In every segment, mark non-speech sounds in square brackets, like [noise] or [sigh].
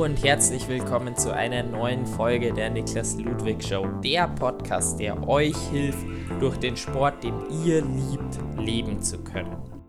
Und herzlich willkommen zu einer neuen Folge der Niklas Ludwig Show, der Podcast, der euch hilft, durch den Sport, den ihr liebt, leben zu können.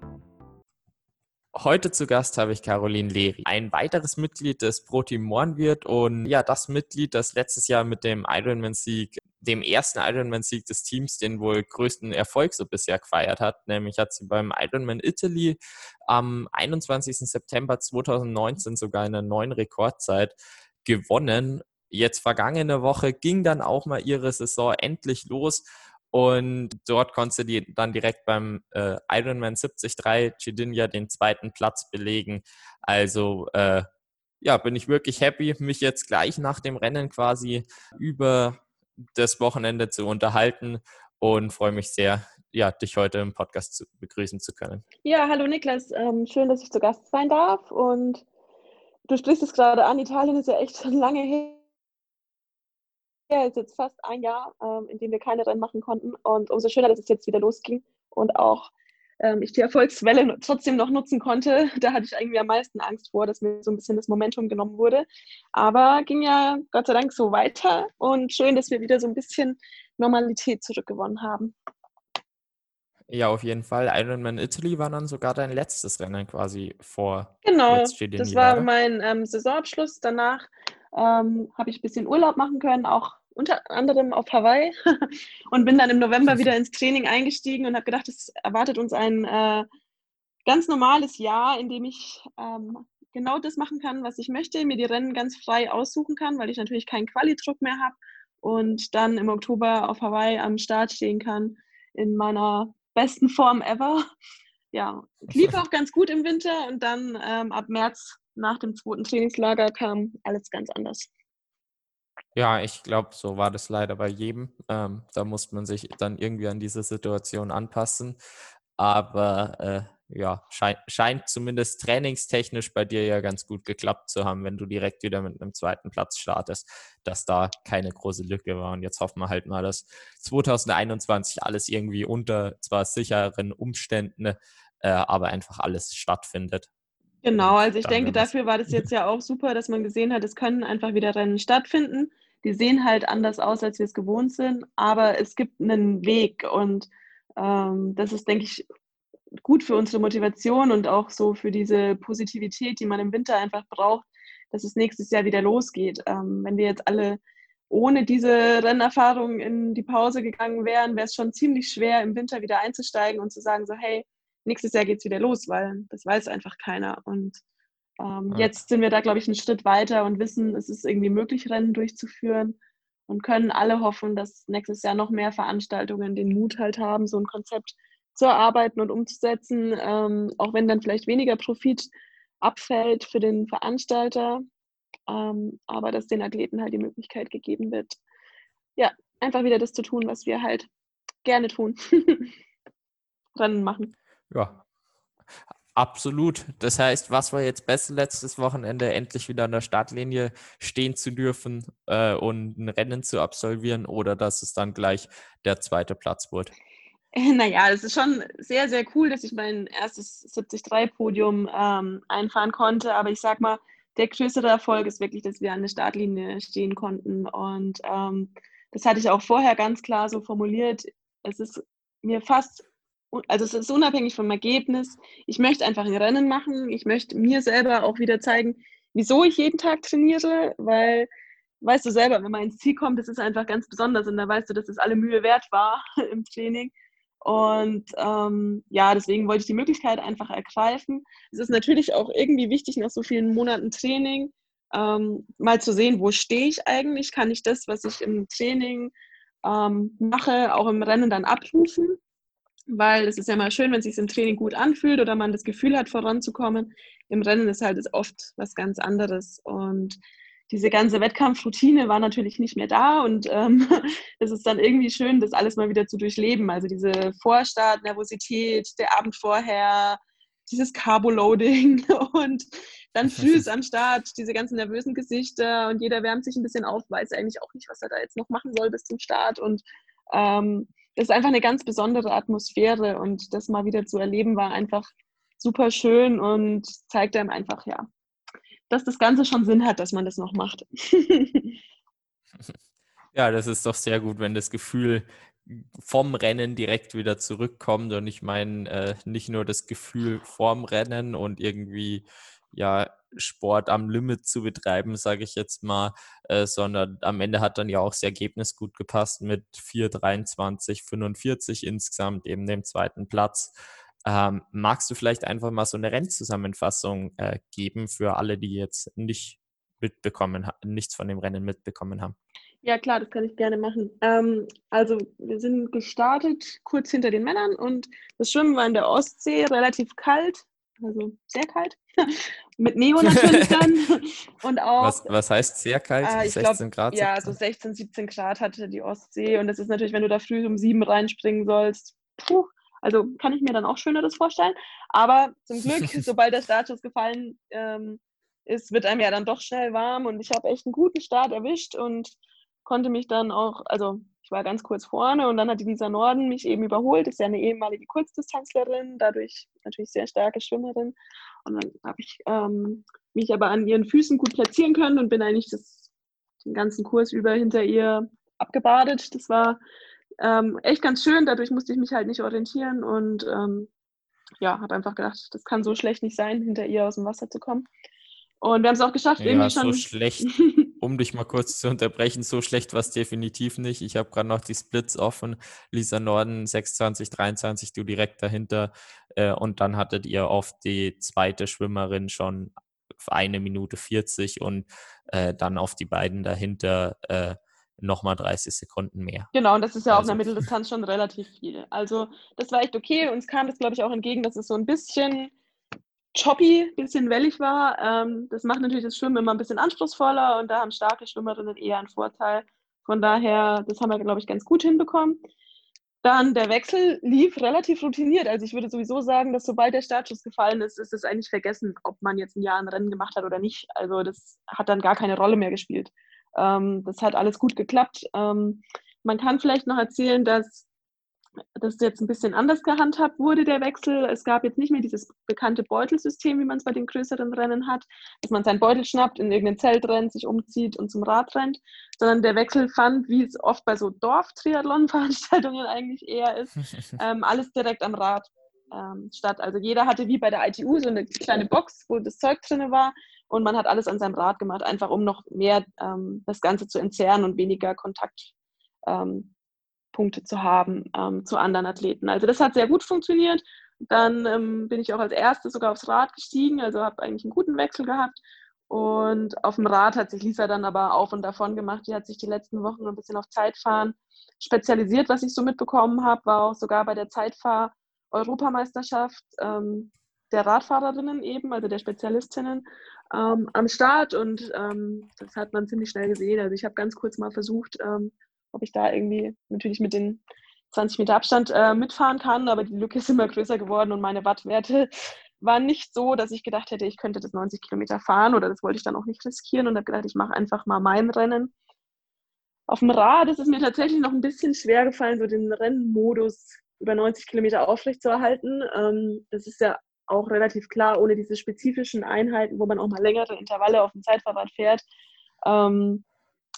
Heute zu Gast habe ich Caroline Leri, ein weiteres Mitglied des Pro-Team Mornwirt und ja, das Mitglied, das letztes Jahr mit dem Ironman-Sieg dem ersten Ironman-Sieg des Teams den wohl größten Erfolg so bisher gefeiert hat. Nämlich hat sie beim Ironman Italy am 21. September 2019 sogar in einer neuen Rekordzeit gewonnen. Jetzt vergangene Woche ging dann auch mal ihre Saison endlich los und dort konnte sie dann direkt beim äh, Ironman 73 Chidinia den zweiten Platz belegen. Also äh, ja, bin ich wirklich happy, mich jetzt gleich nach dem Rennen quasi über das Wochenende zu unterhalten und freue mich sehr, ja, dich heute im Podcast zu, begrüßen zu können. Ja, hallo Niklas, ähm, schön, dass ich zu Gast sein darf und du sprichst es gerade an, Italien ist ja echt schon lange her. Ja, ist jetzt fast ein Jahr, ähm, in dem wir keine Rennen machen konnten und umso schöner, dass es jetzt wieder losging und auch ähm, ich die Erfolgswelle trotzdem noch nutzen konnte. [laughs] Da hatte ich irgendwie am meisten Angst vor, dass mir so ein bisschen das Momentum genommen wurde. Aber ging ja Gott sei Dank so weiter und schön, dass wir wieder so ein bisschen Normalität zurückgewonnen haben. Ja, auf jeden Fall. Ironman Italy war dann sogar dein letztes Rennen quasi vor. Genau, das war mein ähm, Saisonabschluss. Danach ähm, habe ich ein bisschen Urlaub machen können, auch unter anderem auf Hawaii [laughs] und bin dann im November wieder ins Training eingestiegen und habe gedacht, es erwartet uns ein äh, ganz normales Jahr, in dem ich ähm, genau das machen kann, was ich möchte, mir die Rennen ganz frei aussuchen kann, weil ich natürlich keinen Quali-Druck mehr habe und dann im Oktober auf Hawaii am Start stehen kann in meiner besten Form ever. Ja, lief auch ganz gut im Winter und dann ähm, ab März nach dem zweiten Trainingslager kam alles ganz anders. Ja, ich glaube, so war das leider bei jedem. Ähm, da muss man sich dann irgendwie an diese Situation anpassen. Aber äh, ja, scheint, scheint zumindest trainingstechnisch bei dir ja ganz gut geklappt zu haben, wenn du direkt wieder mit einem zweiten Platz startest, dass da keine große Lücke war. Und jetzt hoffen wir halt mal, dass 2021 alles irgendwie unter zwar sicheren Umständen, äh, aber einfach alles stattfindet. Genau, also ich denke, dafür war das jetzt ja auch super, dass man gesehen hat, es können einfach wieder Rennen stattfinden. Die sehen halt anders aus, als wir es gewohnt sind, aber es gibt einen Weg und ähm, das ist, denke ich, gut für unsere Motivation und auch so für diese Positivität, die man im Winter einfach braucht, dass es nächstes Jahr wieder losgeht. Ähm, wenn wir jetzt alle ohne diese Rennerfahrung in die Pause gegangen wären, wäre es schon ziemlich schwer, im Winter wieder einzusteigen und zu sagen, so, hey, nächstes Jahr geht es wieder los, weil das weiß einfach keiner. Und ähm, ja. jetzt sind wir da, glaube ich, einen Schritt weiter und wissen, es ist irgendwie möglich, Rennen durchzuführen und können alle hoffen, dass nächstes Jahr noch mehr Veranstaltungen den Mut halt haben, so ein Konzept zu erarbeiten und umzusetzen, ähm, auch wenn dann vielleicht weniger Profit abfällt für den Veranstalter, ähm, aber dass den Athleten halt die Möglichkeit gegeben wird, ja, einfach wieder das zu tun, was wir halt gerne tun. [laughs] Rennen machen. Ja, absolut. Das heißt, was war jetzt besser letztes Wochenende, endlich wieder an der Startlinie stehen zu dürfen äh, und ein Rennen zu absolvieren oder dass es dann gleich der zweite Platz wurde? [laughs] Naja, es ist schon sehr, sehr cool, dass ich mein erstes 73-Podium ähm, einfahren konnte. Aber ich sag mal, der größere Erfolg ist wirklich, dass wir an der Startlinie stehen konnten. Und ähm, das hatte ich auch vorher ganz klar so formuliert. Es ist mir fast also es ist unabhängig vom Ergebnis. Ich möchte einfach ein Rennen machen. Ich möchte mir selber auch wieder zeigen, wieso ich jeden Tag trainiere, weil weißt du selber, wenn man ins Ziel kommt, das ist einfach ganz besonders und da weißt du, dass es alle Mühe wert war [laughs] im Training. Und ähm, ja, deswegen wollte ich die Möglichkeit einfach ergreifen. Es ist natürlich auch irgendwie wichtig, nach so vielen Monaten Training ähm, mal zu sehen, wo stehe ich eigentlich? Kann ich das, was ich im Training ähm, mache, auch im Rennen dann abrufen? Weil es ist ja mal schön, wenn es sich im Training gut anfühlt oder man das Gefühl hat, voranzukommen. Im Rennen ist halt oft was ganz anderes. Und diese ganze Wettkampfroutine war natürlich nicht mehr da. Und ähm, [laughs] es ist dann irgendwie schön, das alles mal wieder zu durchleben. Also diese Vorstart, Nervosität, der Abend vorher, dieses Carbo-Loading [laughs] und dann früh ist am Start, diese ganzen nervösen Gesichter. Und jeder wärmt sich ein bisschen auf, weiß eigentlich auch nicht, was er da jetzt noch machen soll bis zum Start. Und ähm, das ist einfach eine ganz besondere Atmosphäre und das mal wieder zu erleben war einfach super schön und zeigt einem einfach, ja, dass das Ganze schon Sinn hat, dass man das noch macht. [laughs] ja, das ist doch sehr gut, wenn das Gefühl vom Rennen direkt wieder zurückkommt. Und ich meine, äh, nicht nur das Gefühl vorm Rennen und irgendwie ja Sport am Limit zu betreiben, sage ich jetzt mal, äh, sondern am Ende hat dann ja auch das Ergebnis gut gepasst mit 4,23, 45 insgesamt, eben dem zweiten Platz. Ähm, magst du vielleicht einfach mal so eine Rennzusammenfassung äh, geben für alle, die jetzt nicht mitbekommen, nichts von dem Rennen mitbekommen haben? Ja, klar, das kann ich gerne machen. Ähm, also, wir sind gestartet kurz hinter den Männern und das Schwimmen war in der Ostsee relativ kalt, also sehr kalt. [laughs] Mit Neo natürlich [laughs] dann. und auch. Was, was heißt sehr kalt? Äh, 16 glaub, Grad? Ja, so 16, 17 Grad hatte die Ostsee und das ist natürlich, wenn du da früh um sieben reinspringen sollst, puh, also kann ich mir dann auch Schöneres vorstellen. Aber zum Glück, [laughs] sobald der Startschuss gefallen ähm, ist, wird einem ja dann doch schnell warm und ich habe echt einen guten Start erwischt und konnte mich dann auch, also ich war ganz kurz vorne und dann hat die Lisa Norden mich eben überholt. Ist ja eine ehemalige Kurzdistanzlerin, dadurch natürlich sehr starke Schwimmerin. Und dann habe ich ähm, mich aber an ihren Füßen gut platzieren können und bin eigentlich das, den ganzen Kurs über hinter ihr abgebadet. Das war ähm, echt ganz schön. Dadurch musste ich mich halt nicht orientieren und ähm, ja, habe einfach gedacht, das kann so schlecht nicht sein, hinter ihr aus dem Wasser zu kommen. Und wir haben es auch geschafft, ja, irgendwie schon. So schlecht, [laughs] um dich mal kurz zu unterbrechen, so schlecht war es definitiv nicht. Ich habe gerade noch die Splits offen. Lisa Norden 26, 23, du direkt dahinter. Äh, und dann hattet ihr auf die zweite Schwimmerin schon eine Minute 40 und äh, dann auf die beiden dahinter äh, nochmal 30 Sekunden mehr. Genau, und das ist ja also. auf einer Mitteldistanz schon relativ viel. Also das war echt okay. Uns kam das, glaube ich, auch entgegen, dass es so ein bisschen choppy, ein bisschen wellig war. Ähm, das macht natürlich das Schwimmen immer ein bisschen anspruchsvoller und da haben starke Schwimmerinnen eher einen Vorteil. Von daher, das haben wir, glaube ich, ganz gut hinbekommen. Dann der Wechsel lief relativ routiniert. Also ich würde sowieso sagen, dass sobald der Startschuss gefallen ist, ist es eigentlich vergessen, ob man jetzt ein Jahr ein Rennen gemacht hat oder nicht. Also das hat dann gar keine Rolle mehr gespielt. Ähm, das hat alles gut geklappt. Ähm, man kann vielleicht noch erzählen, dass das jetzt ein bisschen anders gehandhabt wurde, der Wechsel. Es gab jetzt nicht mehr dieses bekannte Beutelsystem, wie man es bei den größeren Rennen hat, dass man seinen Beutel schnappt, in irgendein Zelt rennt, sich umzieht und zum Rad rennt, sondern der Wechsel fand, wie es oft bei so Dorf-Triathlon-Veranstaltungen eigentlich eher ist, [laughs] ähm, alles direkt am Rad ähm, statt. Also jeder hatte wie bei der ITU so eine kleine Box, wo das Zeug drin war und man hat alles an seinem Rad gemacht, einfach um noch mehr ähm, das Ganze zu entzerren und weniger Kontakt ähm, Punkte zu haben ähm, zu anderen Athleten. Also das hat sehr gut funktioniert. Dann ähm, bin ich auch als Erste sogar aufs Rad gestiegen, also habe eigentlich einen guten Wechsel gehabt. Und auf dem Rad hat sich Lisa dann aber auf und davon gemacht. Die hat sich die letzten Wochen ein bisschen auf Zeitfahren spezialisiert, was ich so mitbekommen habe, war auch sogar bei der Zeitfahr-Europameisterschaft ähm, der Radfahrerinnen eben, also der Spezialistinnen, ähm, am Start. Und ähm, das hat man ziemlich schnell gesehen. Also ich habe ganz kurz mal versucht, ähm, ob ich da irgendwie natürlich mit den 20 Meter Abstand äh, mitfahren kann, aber die Lücke ist immer größer geworden und meine Wattwerte [laughs] waren nicht so, dass ich gedacht hätte, ich könnte das 90 Kilometer fahren oder das wollte ich dann auch nicht riskieren und habe gedacht, ich mache einfach mal mein Rennen. Auf dem Rad ist es mir tatsächlich noch ein bisschen schwer gefallen, so den Rennmodus über 90 Kilometer aufrechtzuerhalten. Ähm, das ist ja auch relativ klar, ohne diese spezifischen Einheiten, wo man auch mal längere Intervalle auf dem Zeitfahrrad fährt, ähm,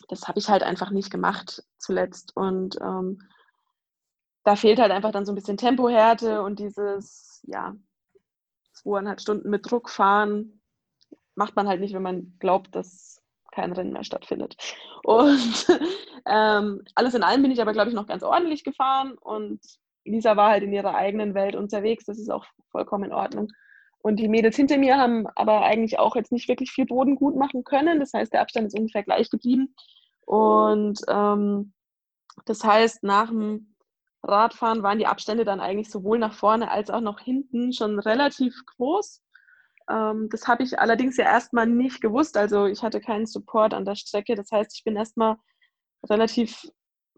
das habe ich halt einfach nicht gemacht zuletzt. Und ähm, da fehlt halt einfach dann so ein bisschen Tempohärte und dieses, ja, zweieinhalb Stunden mit Druck fahren, macht man halt nicht, wenn man glaubt, dass kein Rennen mehr stattfindet. Und [laughs] ähm, alles in allem bin ich aber, glaube ich, noch ganz ordentlich gefahren und Lisa war halt in ihrer eigenen Welt unterwegs. Das ist auch vollkommen in Ordnung. Und die Mädels hinter mir haben aber eigentlich auch jetzt nicht wirklich viel Boden gut machen können. Das heißt, der Abstand ist ungefähr gleich geblieben. Und ähm, das heißt, nach dem Radfahren waren die Abstände dann eigentlich sowohl nach vorne als auch nach hinten schon relativ groß. Ähm, das habe ich allerdings ja erstmal nicht gewusst. Also ich hatte keinen Support an der Strecke. Das heißt, ich bin erstmal relativ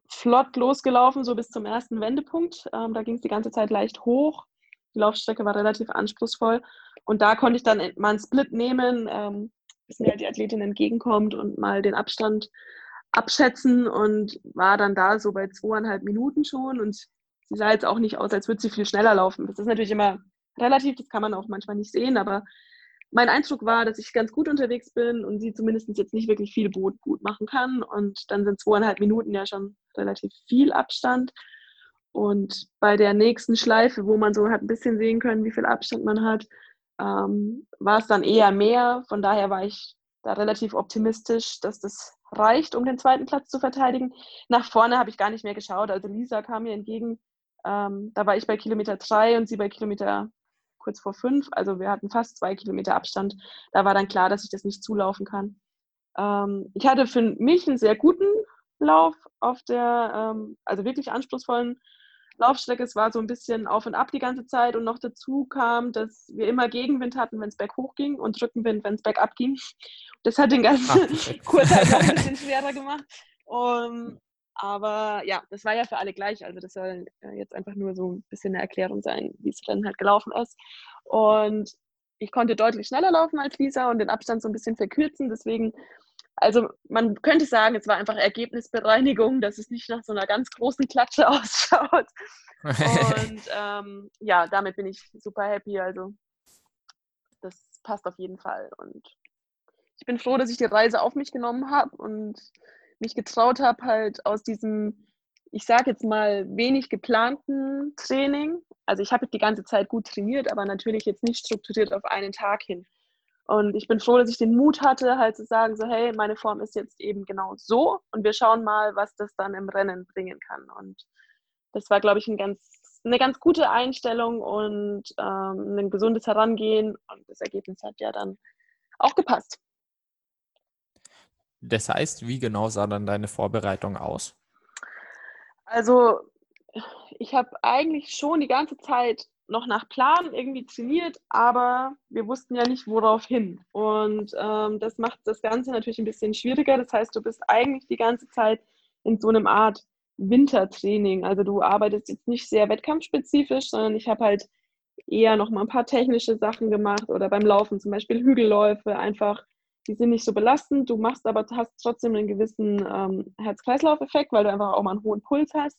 flott losgelaufen, so bis zum ersten Wendepunkt. Ähm, da ging es die ganze Zeit leicht hoch. Die Laufstrecke war relativ anspruchsvoll. Und da konnte ich dann mal einen Split nehmen, ähm, bis mir die Athletin entgegenkommt und mal den Abstand abschätzen und war dann da so bei zweieinhalb Minuten schon. Und sie sah jetzt auch nicht aus, als würde sie viel schneller laufen. Das ist natürlich immer relativ, das kann man auch manchmal nicht sehen, aber mein Eindruck war, dass ich ganz gut unterwegs bin und sie zumindest jetzt nicht wirklich viel Boot gut machen kann. Und dann sind zweieinhalb Minuten ja schon relativ viel Abstand. Und bei der nächsten Schleife, wo man so hat ein bisschen sehen können, wie viel Abstand man hat, ähm, war es dann eher mehr. Von daher war ich da relativ optimistisch, dass das reicht, um den zweiten Platz zu verteidigen. Nach vorne habe ich gar nicht mehr geschaut. Also Lisa kam mir entgegen. Ähm, da war ich bei Kilometer drei und sie bei Kilometer kurz vor fünf. Also wir hatten fast zwei Kilometer Abstand. Da war dann klar, dass ich das nicht zulaufen kann. Ähm, ich hatte für mich einen sehr guten Lauf auf der, ähm, also wirklich anspruchsvollen Laufstrecke. Es war so ein bisschen auf und ab die ganze Zeit und noch dazu kam, dass wir immer Gegenwind hatten, wenn es berghoch ging und Rückenwind, wenn es bergab ging. Das hat den ganzen [laughs] Kurs halt noch ein [laughs] bisschen schwerer gemacht. Um, aber ja, das war ja für alle gleich. Also das soll jetzt einfach nur so ein bisschen eine Erklärung sein, wie es dann halt gelaufen ist. Und ich konnte deutlich schneller laufen als Lisa und den Abstand so ein bisschen verkürzen. Deswegen also man könnte sagen, es war einfach Ergebnisbereinigung, dass es nicht nach so einer ganz großen Klatsche [laughs] ausschaut. Und [laughs] ähm, ja, damit bin ich super happy. Also das passt auf jeden Fall. Und ich bin froh, dass ich die Reise auf mich genommen habe und mich getraut habe, halt aus diesem, ich sage jetzt mal, wenig geplanten Training. Also ich habe die ganze Zeit gut trainiert, aber natürlich jetzt nicht strukturiert auf einen Tag hin. Und ich bin froh, dass ich den Mut hatte, halt zu sagen, so hey, meine Form ist jetzt eben genau so und wir schauen mal, was das dann im Rennen bringen kann. Und das war, glaube ich, ein ganz, eine ganz gute Einstellung und ähm, ein gesundes Herangehen. Und das Ergebnis hat ja dann auch gepasst. Das heißt, wie genau sah dann deine Vorbereitung aus? Also, ich habe eigentlich schon die ganze Zeit noch nach Plan irgendwie trainiert, aber wir wussten ja nicht, worauf hin. Und ähm, das macht das Ganze natürlich ein bisschen schwieriger. Das heißt, du bist eigentlich die ganze Zeit in so einem Art Wintertraining. Also du arbeitest jetzt nicht sehr wettkampfspezifisch, sondern ich habe halt eher noch mal ein paar technische Sachen gemacht oder beim Laufen zum Beispiel Hügelläufe einfach. Die sind nicht so belastend. Du machst aber hast trotzdem einen gewissen ähm, Herz-Kreislauf-Effekt, weil du einfach auch mal einen hohen Puls hast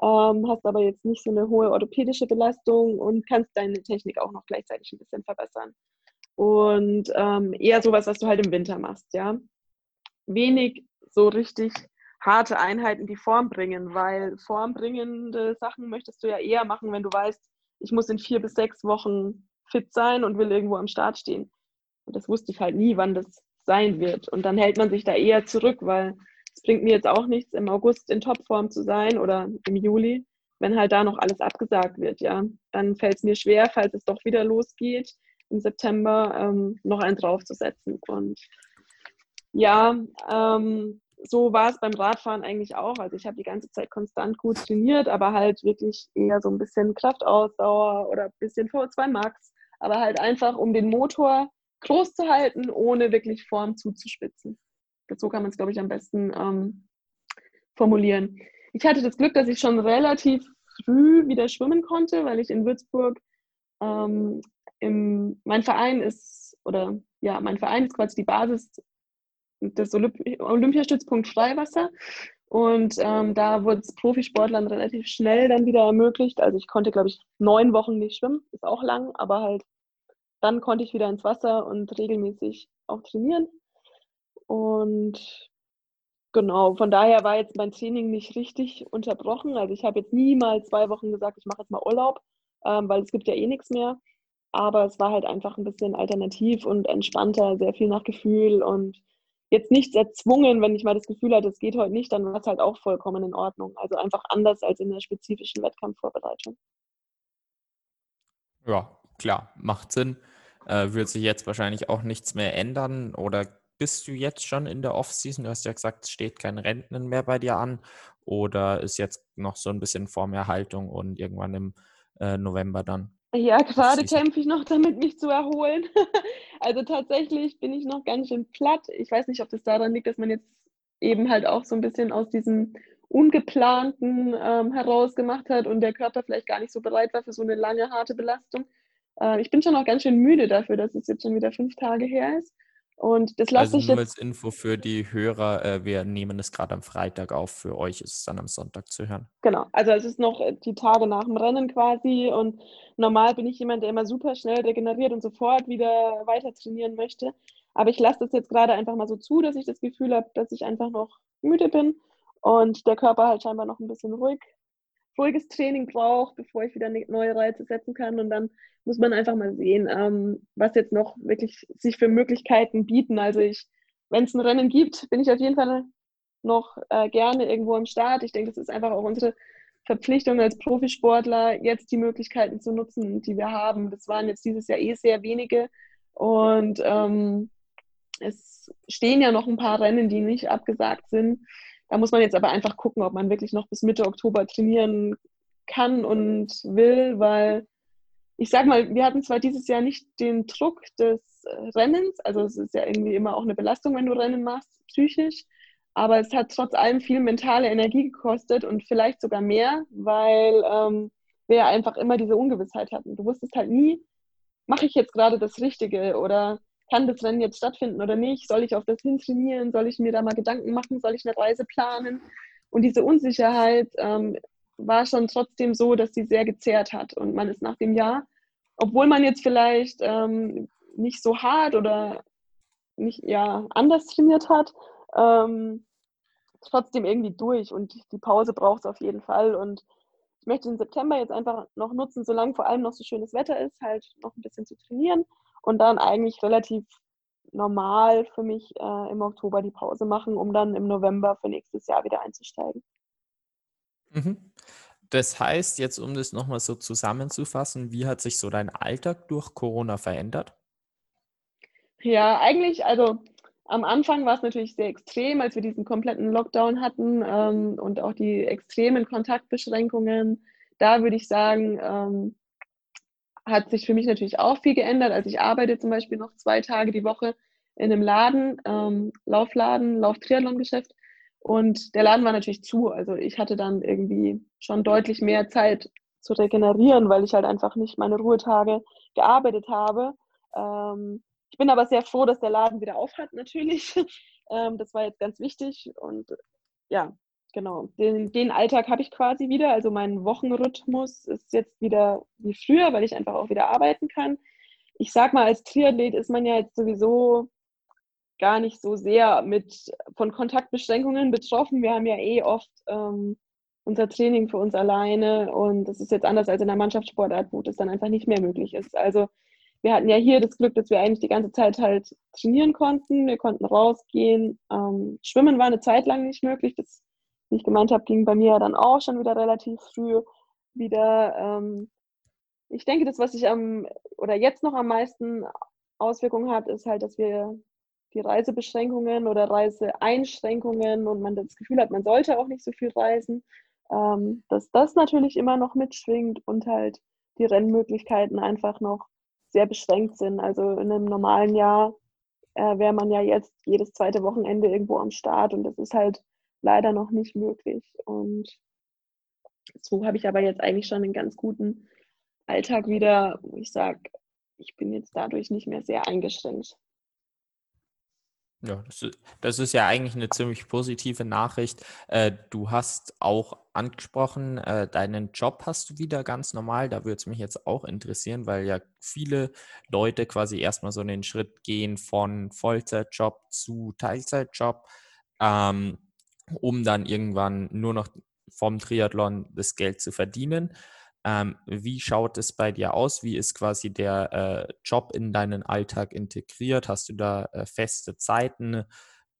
ähm, hast aber jetzt nicht so eine hohe orthopädische Belastung und kannst deine Technik auch noch gleichzeitig ein bisschen verbessern. Und ähm, eher sowas, was du halt im Winter machst, ja. Wenig so richtig harte Einheiten, die Form bringen, weil formbringende Sachen möchtest du ja eher machen, wenn du weißt, ich muss in vier bis sechs Wochen fit sein und will irgendwo am Start stehen. Und das wusste ich halt nie, wann das sein wird. Und dann hält man sich da eher zurück, weil es bringt mir jetzt auch nichts, im August in Topform zu sein oder im Juli, wenn halt da noch alles abgesagt wird, ja. Dann fällt es mir schwer, falls es doch wieder losgeht, im September ähm, noch einen draufzusetzen. Und ja, ähm, so war es beim Radfahren eigentlich auch. Also ich habe die ganze Zeit konstant gut trainiert, aber halt wirklich eher so ein bisschen Kraftausdauer oder ein bisschen V2 Max, aber halt einfach, um den Motor groß zu halten, ohne wirklich Form zuzuspitzen. So kann man es, glaube ich, am besten ähm, formulieren. Ich hatte das Glück, dass ich schon relativ früh wieder schwimmen konnte, weil ich in Würzburg ähm, im, mein Verein ist, oder ja, mein Verein ist quasi die Basis des Olymp Olympiastützpunkt Freiwasser. Und ähm, da wurde es Profisportlern relativ schnell dann wieder ermöglicht. Also ich konnte, glaube ich, neun Wochen nicht schwimmen, ist auch lang, aber halt dann konnte ich wieder ins Wasser und regelmäßig auch trainieren. Und genau, von daher war jetzt mein Training nicht richtig unterbrochen. Also ich habe jetzt nie mal zwei Wochen gesagt, ich mache jetzt mal Urlaub, ähm, weil es gibt ja eh nichts mehr. Aber es war halt einfach ein bisschen alternativ und entspannter, sehr viel nach Gefühl und jetzt nichts erzwungen, wenn ich mal das Gefühl hatte, es geht heute nicht, dann war es halt auch vollkommen in Ordnung. Also einfach anders als in der spezifischen Wettkampfvorbereitung. Ja, klar, macht Sinn. Äh, wird sich jetzt wahrscheinlich auch nichts mehr ändern oder bist du jetzt schon in der Offseason? Du hast ja gesagt, es steht kein Renten mehr bei dir an oder ist jetzt noch so ein bisschen Formerhaltung und irgendwann im äh, November dann? Ja, gerade kämpfe ich noch damit, mich zu erholen. [laughs] also tatsächlich bin ich noch ganz schön platt. Ich weiß nicht, ob das daran liegt, dass man jetzt eben halt auch so ein bisschen aus diesem Ungeplanten ähm, heraus gemacht hat und der Körper vielleicht gar nicht so bereit war für so eine lange, harte Belastung. Äh, ich bin schon noch ganz schön müde dafür, dass es jetzt schon wieder fünf Tage her ist. Und das lasse also ich nur jetzt. als Info für die Hörer, äh, wir nehmen es gerade am Freitag auf. Für euch ist es dann am Sonntag zu hören. Genau, also es ist noch äh, die Tage nach dem Rennen quasi und normal bin ich jemand, der immer super schnell regeneriert und sofort wieder weiter trainieren möchte. Aber ich lasse das jetzt gerade einfach mal so zu, dass ich das Gefühl habe, dass ich einfach noch müde bin und der Körper halt scheinbar noch ein bisschen ruhig, ruhiges Training braucht, bevor ich wieder ne-, neue Reize setzen kann. Und dann muss man einfach mal sehen, ähm, was jetzt noch wirklich sich für Möglichkeiten bieten. Also ich, wenn es ein Rennen gibt, bin ich auf jeden Fall noch äh, gerne irgendwo am Start. Ich denke, das ist einfach auch unsere Verpflichtung als Profisportler, jetzt die Möglichkeiten zu nutzen, die wir haben. Das waren jetzt dieses Jahr eh sehr wenige. Und ähm, es stehen ja noch ein paar Rennen, die nicht abgesagt sind. Da muss man jetzt aber einfach gucken, ob man wirklich noch bis Mitte Oktober trainieren kann und will, weil ich sag mal, wir hatten zwar dieses Jahr nicht den Druck des Rennens, also es ist ja irgendwie immer auch eine Belastung, wenn du Rennen machst, psychisch, aber es hat trotz allem viel mentale Energie gekostet und vielleicht sogar mehr, weil ähm, wir einfach immer diese Ungewissheit hatten. Du wusstest halt nie, mache ich jetzt gerade das Richtige oder kann das Rennen jetzt stattfinden oder nicht? Soll ich auf das hin trainieren? Soll ich mir da mal Gedanken machen? Soll ich eine Reise planen? Und diese Unsicherheit ähm, war schon trotzdem so, dass sie sehr gezehrt hat. Und man ist nach dem Jahr, obwohl man jetzt vielleicht ähm, nicht so hart oder nicht ja anders trainiert hat, ähm, trotzdem irgendwie durch. Und die Pause braucht es auf jeden Fall. Und ich möchte den September jetzt einfach noch nutzen, solange vor allem noch so schönes Wetter ist, halt noch ein bisschen zu trainieren und dann eigentlich relativ normal für mich äh, im Oktober die Pause machen, um dann im November für nächstes Jahr wieder einzusteigen. Mhm. Das heißt, jetzt um das nochmal so zusammenzufassen, wie hat sich so dein Alltag durch Corona verändert? Ja, eigentlich, also am Anfang war es natürlich sehr extrem, als wir diesen kompletten Lockdown hatten ähm, und auch die extremen Kontaktbeschränkungen. Da würde ich sagen, ähm, hat sich für mich natürlich auch viel geändert. Also ich arbeite zum Beispiel noch zwei Tage die Woche in einem Laden, ähm, Laufladen, Lauf-Triathlon-Geschäft. Und der Laden war natürlich zu. Also ich hatte dann irgendwie schon deutlich mehr Zeit zu regenerieren, weil ich halt einfach nicht meine Ruhetage gearbeitet habe. Ähm, ich bin aber sehr froh, dass der Laden wieder auf hat, natürlich. [laughs] ähm, das war jetzt ganz wichtig. Und ja, genau, den, den Alltag habe ich quasi wieder. Also mein Wochenrhythmus ist jetzt wieder wie früher, weil ich einfach auch wieder arbeiten kann. Ich sag mal, als Triathlet ist man ja jetzt sowieso gar nicht so sehr mit von Kontaktbeschränkungen betroffen. Wir haben ja eh oft ähm, unser Training für uns alleine und das ist jetzt anders als in der Mannschaftssportart, wo das dann einfach nicht mehr möglich ist. Also wir hatten ja hier das Glück, dass wir eigentlich die ganze Zeit halt trainieren konnten. Wir konnten rausgehen. Ähm, Schwimmen war eine Zeit lang nicht möglich. Das wie ich gemeint habe, ging bei mir dann auch schon wieder relativ früh wieder. Ähm, ich denke, das, was sich am oder jetzt noch am meisten Auswirkungen hat, ist halt, dass wir die Reisebeschränkungen oder Reiseeinschränkungen und man das Gefühl hat, man sollte auch nicht so viel reisen, ähm, dass das natürlich immer noch mitschwingt und halt die Rennmöglichkeiten einfach noch sehr beschränkt sind. Also in einem normalen Jahr äh, wäre man ja jetzt jedes zweite Wochenende irgendwo am Start und das ist halt leider noch nicht möglich. Und so habe ich aber jetzt eigentlich schon einen ganz guten Alltag wieder, wo ich sage, ich bin jetzt dadurch nicht mehr sehr eingeschränkt. Ja, das ist, das ist ja eigentlich eine ziemlich positive Nachricht. Äh, du hast auch angesprochen, äh, deinen Job hast du wieder ganz normal. Da würde es mich jetzt auch interessieren, weil ja viele Leute quasi erstmal so den Schritt gehen von Vollzeitjob zu Teilzeitjob. Ähm, um dann irgendwann nur noch vom Triathlon das Geld zu verdienen. Ähm, wie schaut es bei dir aus? Wie ist quasi der äh, Job in deinen Alltag integriert? Hast du da äh, feste Zeiten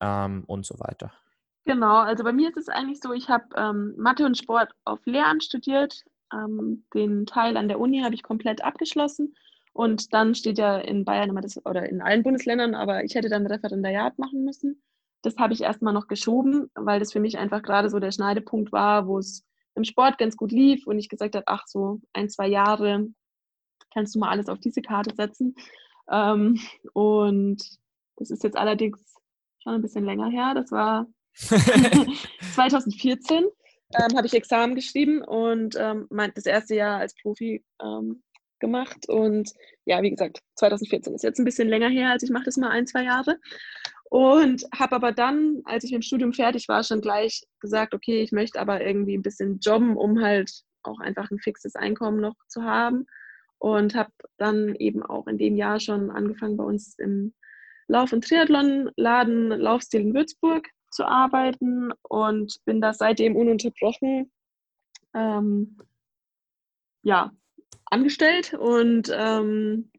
ähm, und so weiter? Genau, also bei mir ist es eigentlich so, ich habe ähm, Mathe und Sport auf Lehramt studiert. Ähm, den Teil an der Uni habe ich komplett abgeschlossen. Und dann steht ja in Bayern immer das, oder in allen Bundesländern, aber ich hätte dann Referendariat machen müssen das habe ich erstmal noch geschoben, weil das für mich einfach gerade so der Schneidepunkt war, wo es im Sport ganz gut lief und ich gesagt habe, ach so, ein, zwei Jahre kannst du mal alles auf diese Karte setzen. Ähm, und das ist jetzt allerdings schon ein bisschen länger her. Das war [laughs] [laughs] 2014 ähm, habe ich Examen geschrieben und ähm, mein, das erste Jahr als Profi ähm, gemacht. Und ja, wie gesagt, 2014 ist jetzt ein bisschen länger her, als ich mache das mal ein, zwei Jahre. Und habe aber dann, als ich mit dem Studium fertig war, schon gleich gesagt, okay, ich möchte aber irgendwie ein bisschen jobben, um halt auch einfach ein fixes Einkommen noch zu haben. Und habe dann eben auch in dem Jahr schon angefangen, bei uns im Lauf- und Triathlon-Laden Laufstil in Würzburg zu arbeiten und bin da seitdem ununterbrochen ähm, ja, angestellt. Und ähm,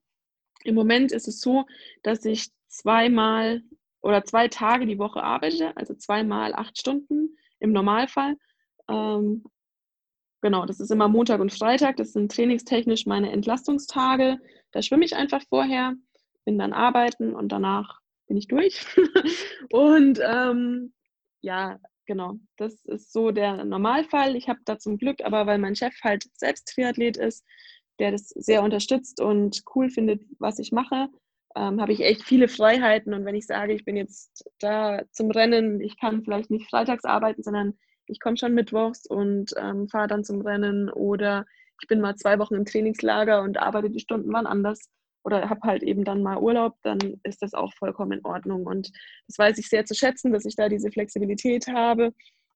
im Moment ist es so, dass ich zweimal oder zwei Tage die Woche arbeite, also zweimal acht Stunden im Normalfall. Ähm, genau, das ist immer Montag und Freitag. Das sind trainingstechnisch meine Entlastungstage. Da schwimme ich einfach vorher, bin dann arbeiten und danach bin ich durch. [laughs] und ähm, ja, genau, das ist so der Normalfall. Ich habe da zum Glück, aber weil mein Chef halt selbst Triathlet ist, der das sehr unterstützt und cool findet, was ich mache, ähm, habe ich echt viele Freiheiten. Und wenn ich sage, ich bin jetzt da zum Rennen, ich kann vielleicht nicht freitags arbeiten, sondern ich komme schon mittwochs und ähm, fahre dann zum Rennen oder ich bin mal zwei Wochen im Trainingslager und arbeite die Stunden wann anders oder habe halt eben dann mal Urlaub, dann ist das auch vollkommen in Ordnung. Und das weiß ich sehr zu schätzen, dass ich da diese Flexibilität habe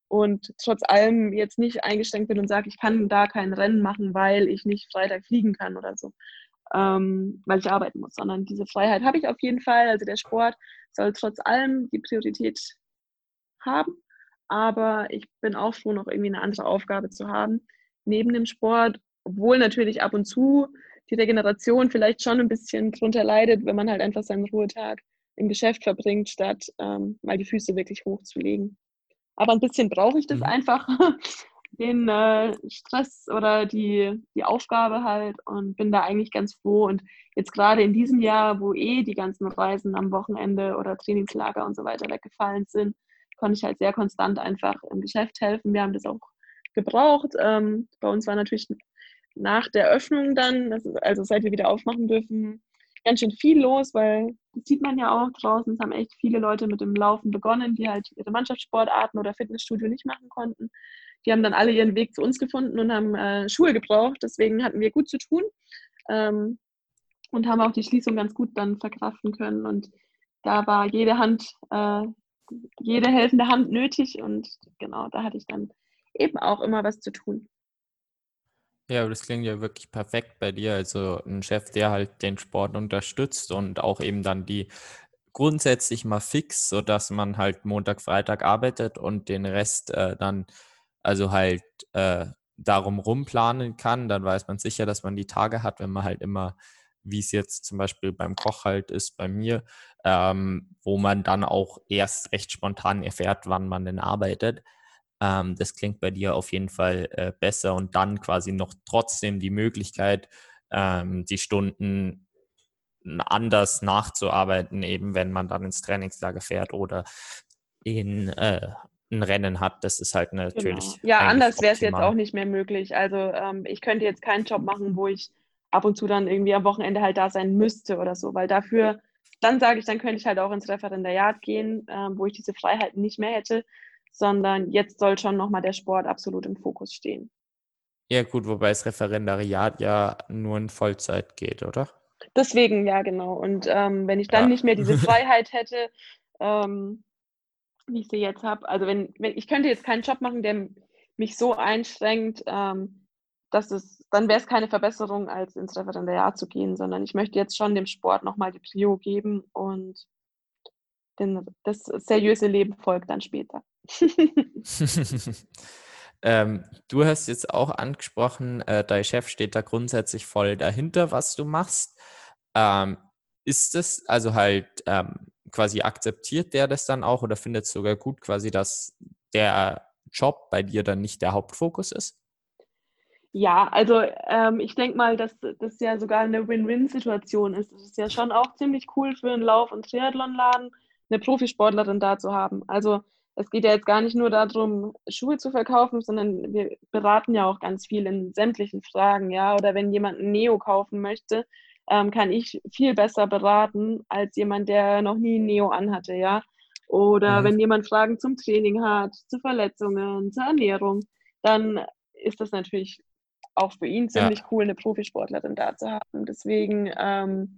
und trotz allem jetzt nicht eingeschränkt bin und sage, ich kann da kein Rennen machen, weil ich nicht Freitag fliegen kann oder so ähm, weil ich arbeiten muss, sondern diese Freiheit habe ich auf jeden Fall. Also der Sport soll trotz allem die Priorität haben, aber ich bin auch froh, noch irgendwie eine andere Aufgabe zu haben neben dem Sport, obwohl natürlich ab und zu die Regeneration vielleicht schon ein bisschen drunter leidet, wenn man halt einfach seinen Ruhetag im Geschäft verbringt, statt ähm, mal die Füße wirklich hochzulegen. Aber ein bisschen brauche ich das mhm. einfach, den äh, Stress oder die, die Aufgabe halt und bin da eigentlich ganz froh. Und jetzt gerade in diesem Jahr, wo eh die ganzen Reisen am Wochenende oder Trainingslager und so weiter weggefallen sind, konnte ich halt sehr konstant einfach im Geschäft helfen. Wir haben das auch gebraucht. Ähm, bei uns war natürlich nach der Öffnung dann, also seit wir wieder aufmachen dürfen, ganz schön viel los, weil das sieht man ja auch draußen, es haben echt viele Leute mit dem Laufen begonnen, die halt ihre Mannschaftssportarten oder Fitnessstudio nicht machen konnten. Die haben dann alle ihren Weg zu uns gefunden und haben äh, Schuhe gebraucht. Deswegen hatten wir gut zu tun ähm, und haben auch die Schließung ganz gut dann verkraften können. Und da war jede Hand, äh, jede helfende Hand nötig. Und genau, da hatte ich dann eben auch immer was zu tun. Ja, das klingt ja wirklich perfekt bei dir. Also ein Chef, der halt den Sport unterstützt und auch eben dann die grundsätzlich mal fix, sodass man halt Montag, Freitag arbeitet und den Rest äh, dann also halt äh, darum rumplanen kann, dann weiß man sicher, dass man die Tage hat, wenn man halt immer, wie es jetzt zum Beispiel beim Koch halt ist, bei mir, ähm, wo man dann auch erst recht spontan erfährt, wann man denn arbeitet. Ähm, das klingt bei dir auf jeden Fall äh, besser und dann quasi noch trotzdem die Möglichkeit, ähm, die Stunden anders nachzuarbeiten, eben wenn man dann ins Trainingslager fährt oder in äh, ein Rennen hat. Das ist halt natürlich. Genau. Ja, anders wäre es jetzt auch nicht mehr möglich. Also ähm, ich könnte jetzt keinen Job machen, wo ich ab und zu dann irgendwie am Wochenende halt da sein müsste oder so, weil dafür, dann sage ich, dann könnte ich halt auch ins Referendariat gehen, ähm, wo ich diese Freiheiten nicht mehr hätte, sondern jetzt soll schon nochmal der Sport absolut im Fokus stehen. Ja, gut, wobei das Referendariat ja nur in Vollzeit geht, oder? Deswegen, ja, genau. Und ähm, wenn ich dann ja. nicht mehr diese [laughs] Freiheit hätte, ähm, wie ich sie jetzt habe. Also wenn, wenn ich könnte jetzt keinen Job machen, der mich so einschränkt, ähm, dass es, dann wäre es keine Verbesserung, als ins Referendariat zu gehen, sondern ich möchte jetzt schon dem Sport nochmal die Prio geben und denn das seriöse Leben folgt dann später. [laughs] ähm, du hast jetzt auch angesprochen, äh, dein Chef steht da grundsätzlich voll dahinter, was du machst. Ähm, ist es also halt ähm, quasi akzeptiert der das dann auch oder findet es sogar gut quasi, dass der Job bei dir dann nicht der Hauptfokus ist? Ja, also ähm, ich denke mal, dass das ja sogar eine Win-Win-Situation ist. Es ist ja schon auch ziemlich cool für einen Lauf- und Triathlonladen, eine Profisportlerin da zu haben. Also es geht ja jetzt gar nicht nur darum, Schuhe zu verkaufen, sondern wir beraten ja auch ganz viel in sämtlichen Fragen, ja. Oder wenn jemand ein Neo kaufen möchte, ähm, kann ich viel besser beraten als jemand, der noch nie ein Neo anhatte, ja. Oder mhm. wenn jemand Fragen zum Training hat, zu Verletzungen, zur Ernährung, dann ist das natürlich auch für ihn ziemlich ja. cool, eine Profisportlerin da zu haben. Deswegen, ähm,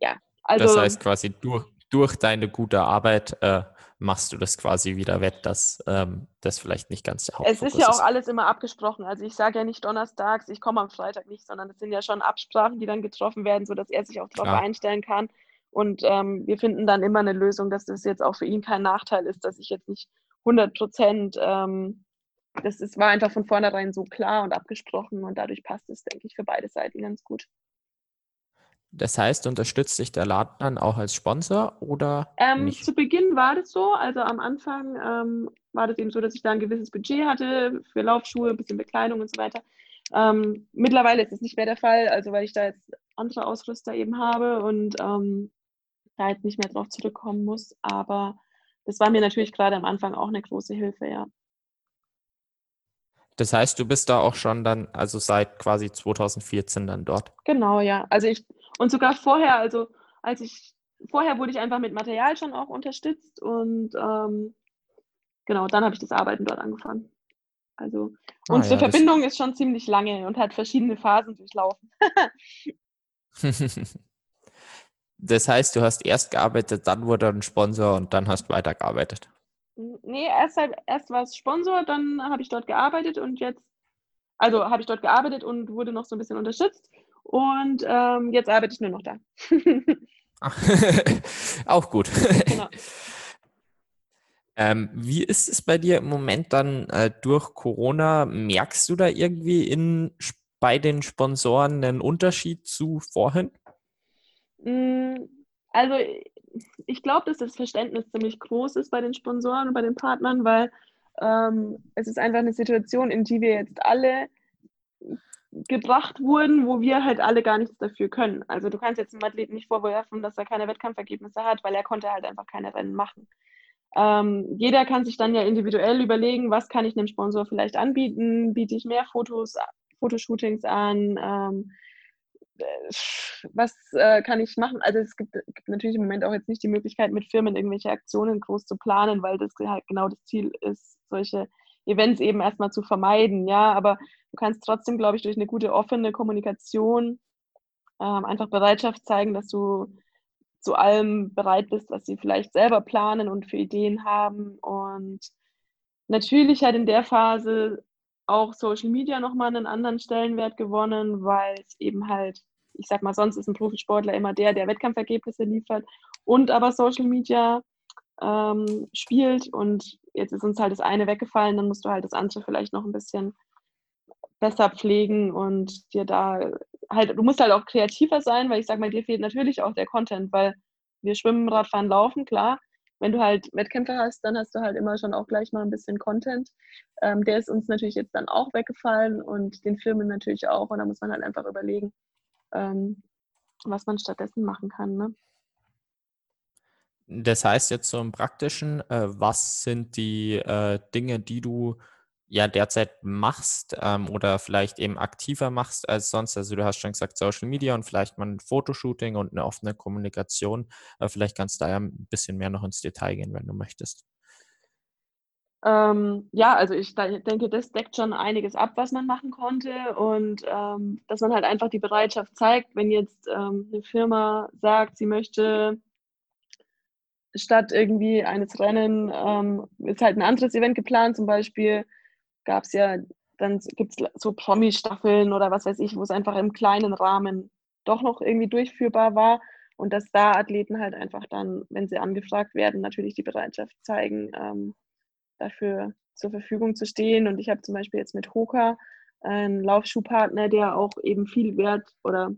ja. Also, das heißt quasi durch, durch deine gute Arbeit äh, machst du das quasi wieder wett, dass ähm, das vielleicht nicht ganz der Hauptfokus ist. Es ist ja auch alles immer abgesprochen. Also ich sage ja nicht donnerstags, ich komme am Freitag nicht, sondern es sind ja schon Absprachen, die dann getroffen werden, sodass er sich auch darauf einstellen kann. Und ähm, wir finden dann immer eine Lösung, dass das jetzt auch für ihn kein Nachteil ist, dass ich jetzt nicht 100 Prozent, ähm, das ist, war einfach von vornherein so klar und abgesprochen und dadurch passt es, denke ich, für beide Seiten ganz gut. Das heißt, unterstützt sich der Laden dann auch als Sponsor oder ähm, nicht? Zu Beginn war das so. Also am Anfang ähm, war das eben so, dass ich da ein gewisses Budget hatte für Laufschuhe, ein bisschen Bekleidung und so weiter. Ähm, mittlerweile ist es nicht mehr der Fall, also weil ich da jetzt andere Ausrüster eben habe und ähm, da jetzt nicht mehr drauf zurückkommen muss. Aber das war mir natürlich gerade am Anfang auch eine große Hilfe, ja. Das heißt, du bist da auch schon dann, also seit quasi 2014 dann dort. Genau, ja. Also ich, und sogar vorher, also als ich, vorher wurde ich einfach mit Material schon auch unterstützt und ähm, genau, dann habe ich das Arbeiten dort angefangen. Also ah, unsere ja, Verbindung ist schon ziemlich lange und hat verschiedene Phasen durchlaufen. [laughs] das heißt, du hast erst gearbeitet, dann wurde ein Sponsor und dann hast weitergearbeitet. Nee, erst, halt, erst war es Sponsor, dann habe ich dort gearbeitet und jetzt, also habe ich dort gearbeitet und wurde noch so ein bisschen unterstützt. Und ähm, jetzt arbeite ich nur noch da. [laughs] [laughs] Auch gut. Genau. [laughs] Ähm, wie ist es bei dir im Moment dann äh, durch Corona? Merkst du da irgendwie in, bei den Sponsoren einen Unterschied zu vorhin? Mm, also ich glaube, dass das Verständnis ziemlich groß ist bei den Sponsoren und bei den Partnern, weil ähm, es ist einfach eine Situation, in die wir jetzt alle gebracht wurden, wo wir halt alle gar nichts dafür können. Also du kannst jetzt einem Athleten nicht vorwerfen, dass er keine Wettkampfergebnisse hat, weil er konnte halt einfach keine Rennen machen. Ähm, jeder kann sich dann ja individuell überlegen, was kann ich einem Sponsor vielleicht anbieten? Biete ich mehr Fotos, Fotoshootings an? Ähm, was äh, kann ich machen? Also es gibt, gibt, natürlich im Moment auch jetzt nicht die Möglichkeit, mit Firmen irgendwelche Aktionen groß zu planen, weil das halt genau das Ziel ist, solche Events eben erstmal zu vermeiden. Ja, aber du kannst trotzdem, glaube ich, durch eine gute offene Kommunikation ähm, einfach Bereitschaft zeigen, dass du zu allem bereit bist, was sie vielleicht selber planen und für Ideen haben. Und natürlich hat in der Phase auch Social Media nochmal einen anderen Stellenwert gewonnen, weil es eben halt ich sag mal, sonst ist ein Profisportler immer der, der Wettkampfergebnisse liefert und aber Social Media ähm, spielt und jetzt ist uns halt das eine weggefallen, dann musst du halt das andere vielleicht noch ein bisschen besser pflegen und dir da halt, du musst halt auch kreativer sein, weil ich sag mal, dir fehlt natürlich auch der Content, weil wir schwimmen, Radfahren, laufen, klar. Wenn du halt Wettkämpfe hast, dann hast du halt immer schon auch gleich mal ein bisschen Content. Ähm, der ist uns natürlich jetzt dann auch weggefallen und den Filmen natürlich auch. Und da muss man halt einfach überlegen, ähm, was man stattdessen machen kann. Ne? Das heißt jetzt im Praktischen, äh, was sind die äh, Dinge, die du ja derzeit machst ähm, oder vielleicht eben aktiver machst als sonst? Also du hast schon gesagt Social Media und vielleicht mal ein Fotoshooting und eine offene Kommunikation. Äh, vielleicht kannst du da ja ein bisschen mehr noch ins Detail gehen, wenn du möchtest. Ähm, ja, also ich denke, das deckt schon einiges ab, was man machen konnte und ähm, dass man halt einfach die Bereitschaft zeigt, wenn jetzt ähm, eine Firma sagt, sie möchte statt irgendwie eines Rennen ähm, ist halt ein anderes Event geplant, zum Beispiel gab es ja, dann gibt es so Promi-Staffeln oder was weiß ich, wo es einfach im kleinen Rahmen doch noch irgendwie durchführbar war und dass da Athleten halt einfach dann, wenn sie angefragt werden, natürlich die Bereitschaft zeigen, ähm, dafür zur Verfügung zu stehen. Und ich habe zum Beispiel jetzt mit Hoka einen Laufschuhpartner, der auch eben viel Wert oder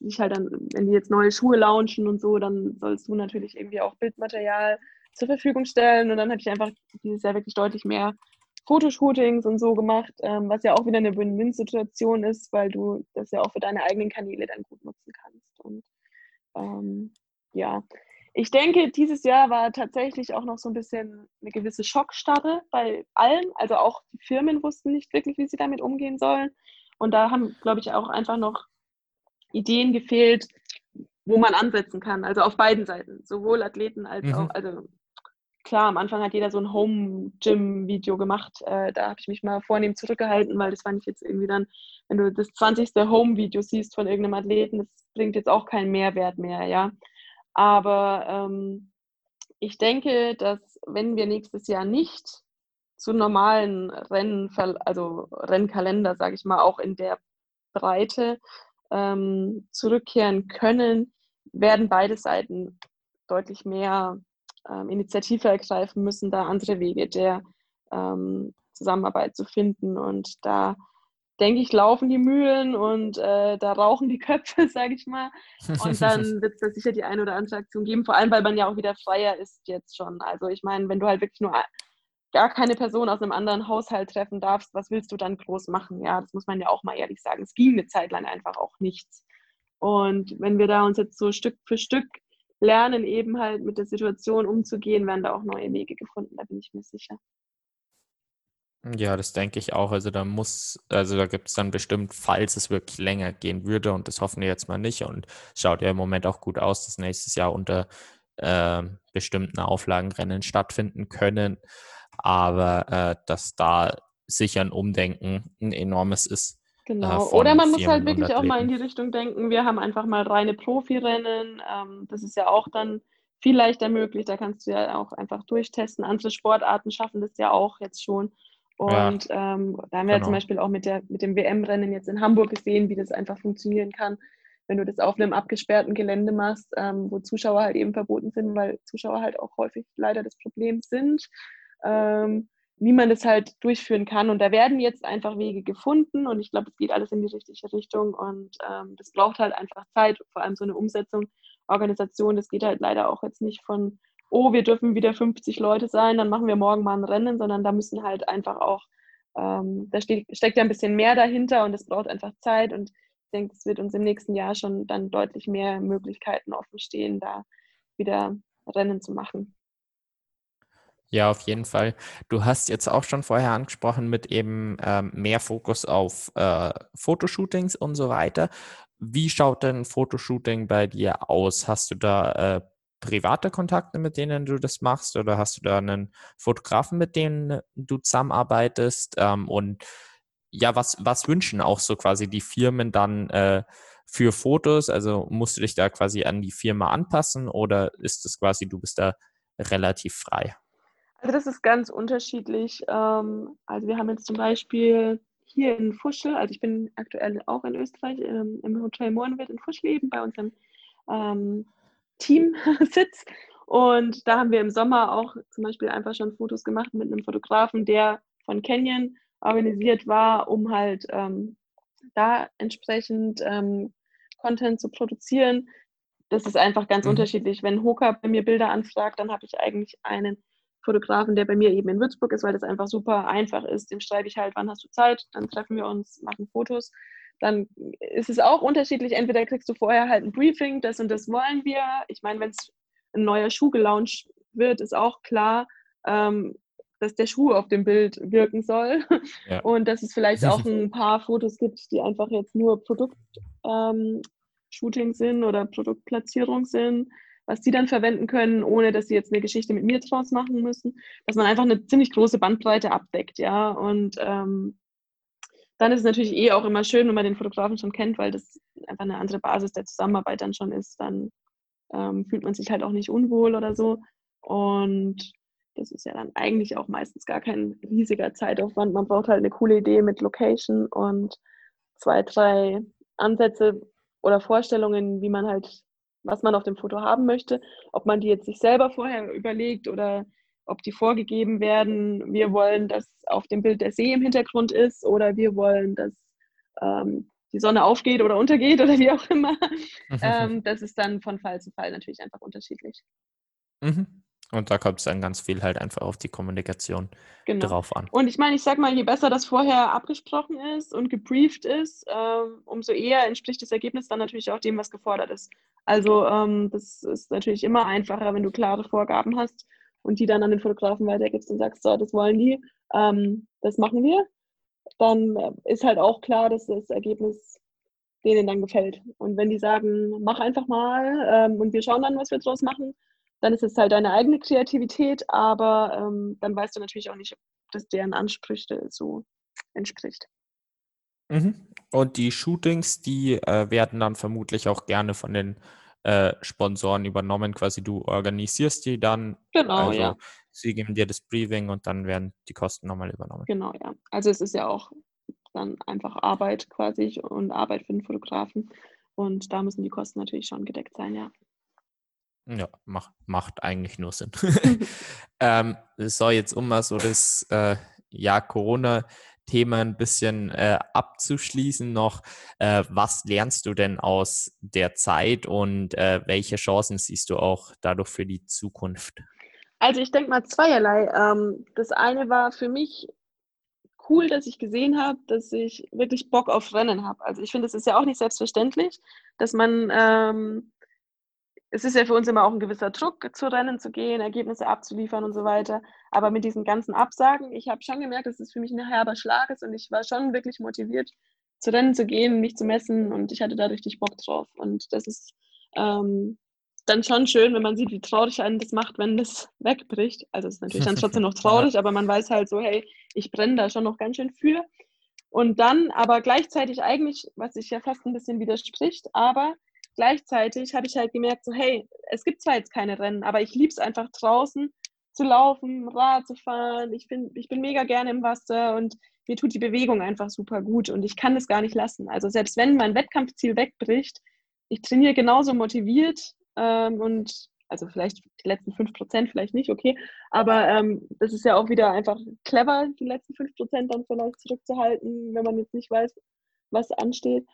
sich halt dann, wenn die jetzt neue Schuhe launchen und so, dann sollst du natürlich irgendwie auch Bildmaterial zur Verfügung stellen. Und dann habe ich einfach dieses Jahr wirklich deutlich mehr Fotoshootings und so gemacht, ähm, was ja auch wieder eine Win-Win-Situation ist, weil du das ja auch für deine eigenen Kanäle dann gut nutzen kannst. Und ähm, ja, ich denke, dieses Jahr war tatsächlich auch noch so ein bisschen eine gewisse Schockstarre bei allen. Also auch die Firmen wussten nicht wirklich, wie sie damit umgehen sollen. Und da haben, glaube ich, auch einfach noch Ideen gefehlt, wo man ansetzen kann. Also auf beiden Seiten, sowohl Athleten als mhm. auch, also klar, am Anfang hat jeder so ein Home-Gym-Video gemacht. Äh, da habe ich mich mal vornehm zurückgehalten, weil das fand ich jetzt irgendwie dann, wenn du das 20. Home-Video siehst von irgendeinem Athleten, das bringt jetzt auch keinen Mehrwert mehr, ja. Aber ähm, ich denke, dass wenn wir nächstes Jahr nicht zu normalen Rennen, also Rennkalender, sage ich mal, auch in der Breite ähm, zurückkehren können, werden beide Seiten deutlich mehr ähm, Initiative ergreifen müssen, da andere Wege der ähm, Zusammenarbeit zu finden. Und da denke ich, laufen die Mühlen und äh, da rauchen die Köpfe, [laughs] sage ich mal. Und dann [laughs] wird es da sicher die eine oder andere Aktion geben, vor allem weil man ja auch wieder freier ist jetzt schon. Also ich meine, wenn du halt wirklich nur gar keine Person aus einem anderen Haushalt treffen darfst, was willst du dann groß machen? Ja, das muss man ja auch mal ehrlich sagen. Es ging eine Zeit lang einfach auch nichts. Und wenn wir da uns jetzt so Stück für Stück lernen, eben halt mit der Situation umzugehen, werden da auch neue Wege gefunden, da bin ich mir sicher. Ja, das denke ich auch. Also da muss, also da gibt es dann bestimmt, falls es wirklich länger gehen würde, und das hoffen wir jetzt mal nicht, und schaut ja im Moment auch gut aus, dass nächstes Jahr unter äh, bestimmten Auflagenrennen stattfinden können, aber äh, dass da sicher ein Umdenken ein enormes ist. Genau. Äh, Oder man muss halt wirklich auch mal in die Richtung denken, wir haben einfach mal reine Profirennen. Ähm, das ist ja auch dann viel leichter möglich. Da kannst du ja auch einfach durchtesten. Andere Sportarten schaffen das ja auch jetzt schon. Und ja, ähm, da haben wir genau. ja zum Beispiel auch mit, der, mit dem WM-Rennen jetzt in Hamburg gesehen, wie das einfach funktionieren kann, wenn du das auf einem abgesperrten Gelände machst, ähm, wo Zuschauer halt eben verboten sind, weil Zuschauer halt auch häufig leider das Problem sind. Ähm, wie man das halt durchführen kann. Und da werden jetzt einfach Wege gefunden und ich glaube, es geht alles in die richtige Richtung und ähm, das braucht halt einfach Zeit, vor allem so eine Umsetzung, Organisation, das geht halt leider auch jetzt nicht von, oh, wir dürfen wieder 50 Leute sein, dann machen wir morgen mal ein Rennen, sondern da müssen halt einfach auch, ähm, da steht, steckt ja ein bisschen mehr dahinter und es braucht einfach Zeit und ich denke, es wird uns im nächsten Jahr schon dann deutlich mehr Möglichkeiten offen stehen, da wieder Rennen zu machen. Ja, auf jeden Fall. Du hast jetzt auch schon vorher angesprochen mit eben ähm, mehr Fokus auf äh, Fotoshootings und so weiter. Wie schaut denn Fotoshooting bei dir aus? Hast du da äh, private Kontakte, mit denen du das machst oder hast du da einen Fotografen, mit dem du zusammenarbeitest? Ähm, und ja, was, was wünschen auch so quasi die Firmen dann äh, für Fotos? Also musst du dich da quasi an die Firma anpassen oder ist es quasi, du bist da relativ frei? Also das ist ganz unterschiedlich. Ähm, also wir haben jetzt zum Beispiel hier in Fuschel, also ich bin aktuell auch in Österreich ähm, im Hotel Mohrenwirt in Fuschel eben bei unserem ähm, Teamsitz. Und da haben wir im Sommer auch zum Beispiel einfach schon Fotos gemacht mit einem Fotografen, der von Canyon organisiert war, um halt ähm, da entsprechend ähm, Content zu produzieren. Das ist einfach ganz mhm. unterschiedlich. Wenn Hoka bei mir Bilder anfragt, dann habe ich eigentlich einen Fotografen, der bei mir eben in Würzburg ist, weil das einfach super einfach ist. Dem schreibe ich halt, wann hast du Zeit, dann treffen wir uns, machen Fotos. Dann ist es auch unterschiedlich. Entweder kriegst du vorher halt ein Briefing, das und das wollen wir. Ich meine, wenn es ein neuer Schuh gelauncht wird, ist auch klar, ähm, dass der Schuh auf dem Bild wirken soll. Ja. Und dass es vielleicht auch [laughs] ein paar Fotos gibt, die einfach jetzt nur Produktshooting ähm, sind oder Produktplatzierung sind was die dann verwenden können, ohne dass sie jetzt eine Geschichte mit mir draus machen müssen, dass man einfach eine ziemlich große Bandbreite abdeckt, ja. Und ähm, dann ist es natürlich eh auch immer schön, wenn man den Fotografen schon kennt, weil das einfach eine andere Basis der Zusammenarbeit dann schon ist. Dann ähm, fühlt man sich halt auch nicht unwohl oder so. Und das ist ja dann eigentlich auch meistens gar kein riesiger Zeitaufwand. Man braucht halt eine coole Idee mit Location und zwei, drei Ansätze oder Vorstellungen, wie man halt was man auf dem Foto haben möchte, ob man die jetzt sich selber vorher überlegt oder ob die vorgegeben werden. Wir wollen, dass auf dem Bild der See im Hintergrund ist oder wir wollen, dass ähm, die Sonne aufgeht oder untergeht oder wie auch immer. [laughs] ähm, das ist dann von Fall zu Fall natürlich einfach unterschiedlich. Mhm. Und da kommt es dann ganz viel halt einfach auf die Kommunikation genau. drauf an. Und ich meine, ich sag mal, je besser das vorher abgesprochen ist und gebrieft ist, ähm, umso eher entspricht das Ergebnis dann natürlich auch dem, was gefordert ist. Also ähm, das ist natürlich immer einfacher, wenn du klare Vorgaben hast und die dann an den Fotografen weitergibst und sagst, so, das wollen die, ähm, das machen wir. Dann äh, ist halt auch klar, dass das Ergebnis denen dann gefällt. Und wenn die sagen, mach einfach mal ähm, und wir schauen dann, was wir draus machen, dann ist es halt deine eigene Kreativität, aber ähm, dann weißt du natürlich auch nicht, ob das deren Ansprüche so entspricht. Mhm. Und die Shootings, die äh, werden dann vermutlich auch gerne von den äh, Sponsoren übernommen. Quasi du organisierst die dann. Genau, also, ja. Sie geben dir das Briefing und dann werden die Kosten nochmal übernommen. Genau, ja. Also es ist ja auch dann einfach Arbeit quasi und Arbeit für den Fotografen. Und da müssen die Kosten natürlich schon gedeckt sein, ja. Ja, macht, macht eigentlich nur Sinn. [laughs] [laughs] ähm, es soll jetzt um mal so das äh, ja, Corona-Thema ein bisschen äh, abzuschließen noch. Äh, was lernst du denn aus der Zeit und äh, welche Chancen siehst du auch dadurch für die Zukunft? Also ich denke mal zweierlei. Ähm, das eine war für mich cool, dass ich gesehen habe, dass ich wirklich Bock auf Rennen habe. Also ich finde, es ist ja auch nicht selbstverständlich, dass man ähm, es ist ja für uns immer auch ein gewisser Druck, zu Rennen zu gehen, Ergebnisse abzuliefern und so weiter. Aber mit diesen ganzen Absagen, ich habe schon gemerkt, dass es für mich ein herber Schlag ist und ich war schon wirklich motiviert, zu Rennen zu gehen, mich zu messen und ich hatte da richtig Bock drauf. Und das ist ähm, dann schon schön, wenn man sieht, wie traurig einen das macht, wenn das [laughs] wegbricht. Also es ist natürlich dann trotzdem noch [laughs] traurig, aber man weiß halt so, hey, ich brenne da schon noch ganz schön für. Und dann aber gleichzeitig eigentlich, was sich ja fast ein bisschen widerspricht, aber gleichzeitig habe ich halt gemerkt, so hey, es gibt zwar jetzt keine Rennen, aber ich liebe es einfach draußen zu laufen, Rad zu fahren. Ich bin, ich bin mega gerne im Wasser und mir tut die Bewegung einfach super gut und ich kann das gar nicht lassen. Also selbst wenn mein Wettkampfziel wegbricht, ich trainiere genauso motiviert ähm, und also vielleicht die letzten 5% vielleicht nicht, okay, aber ähm, das ist ja auch wieder einfach clever, die letzten 5% dann vielleicht zurückzuhalten, wenn man jetzt nicht weiß, was ansteht.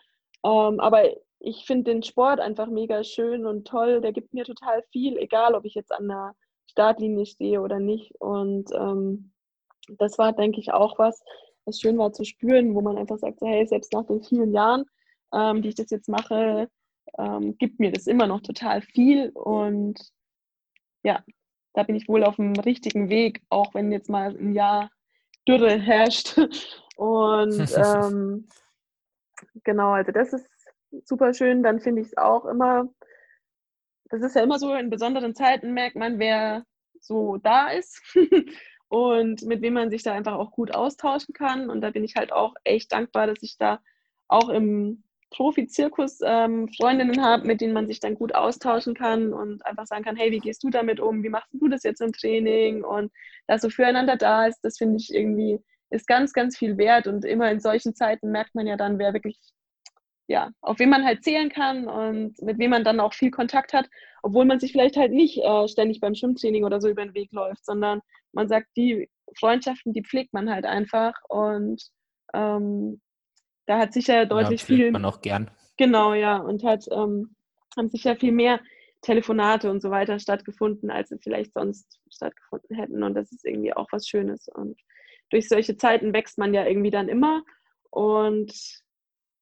Ähm, aber ich finde den Sport einfach mega schön und toll. Der gibt mir total viel, egal ob ich jetzt an der Startlinie stehe oder nicht. Und ähm, das war, denke ich, auch was, was schön war zu spüren, wo man einfach sagt, so, hey, selbst nach den vielen Jahren, ähm, die ich das jetzt mache, ähm, gibt mir das immer noch total viel. Und ja, da bin ich wohl auf dem richtigen Weg, auch wenn jetzt mal ein Jahr Dürre herrscht. [laughs] Und [laughs] ähm, genau, also das ist super schön. Dann finde ich es auch immer, das ist ja immer so, in besonderen Zeiten merkt man, wer so da ist [laughs] und mit wem man sich da einfach auch gut austauschen kann. Und da bin ich halt auch echt dankbar, dass ich da auch im Profi-Zirkus ähm, Freundinnen habe, mit denen man sich dann gut austauschen kann und einfach sagen kann, hey, wie gehst du damit um? Wie machst du das jetzt im Training? Und dass so füreinander da ist, das finde ich irgendwie, ist ganz, ganz viel wert. Und immer in solchen Zeiten merkt man ja dann, wer wirklich ja, auf wen man halt zählen kann und mit wem man dann auch viel Kontakt hat, obwohl man sich vielleicht halt nicht äh, ständig beim Schwimmtraining oder so über den Weg läuft, sondern man sagt, die Freundschaften, die pflegt man halt einfach und ähm, da hat sicher deutlich ja, viel. man auch gern. Genau, ja, und hat ähm, haben sicher viel mehr Telefonate und so weiter stattgefunden, als sie vielleicht sonst stattgefunden hätten. Und das ist irgendwie auch was Schönes. Und durch solche Zeiten wächst man ja irgendwie dann immer. Und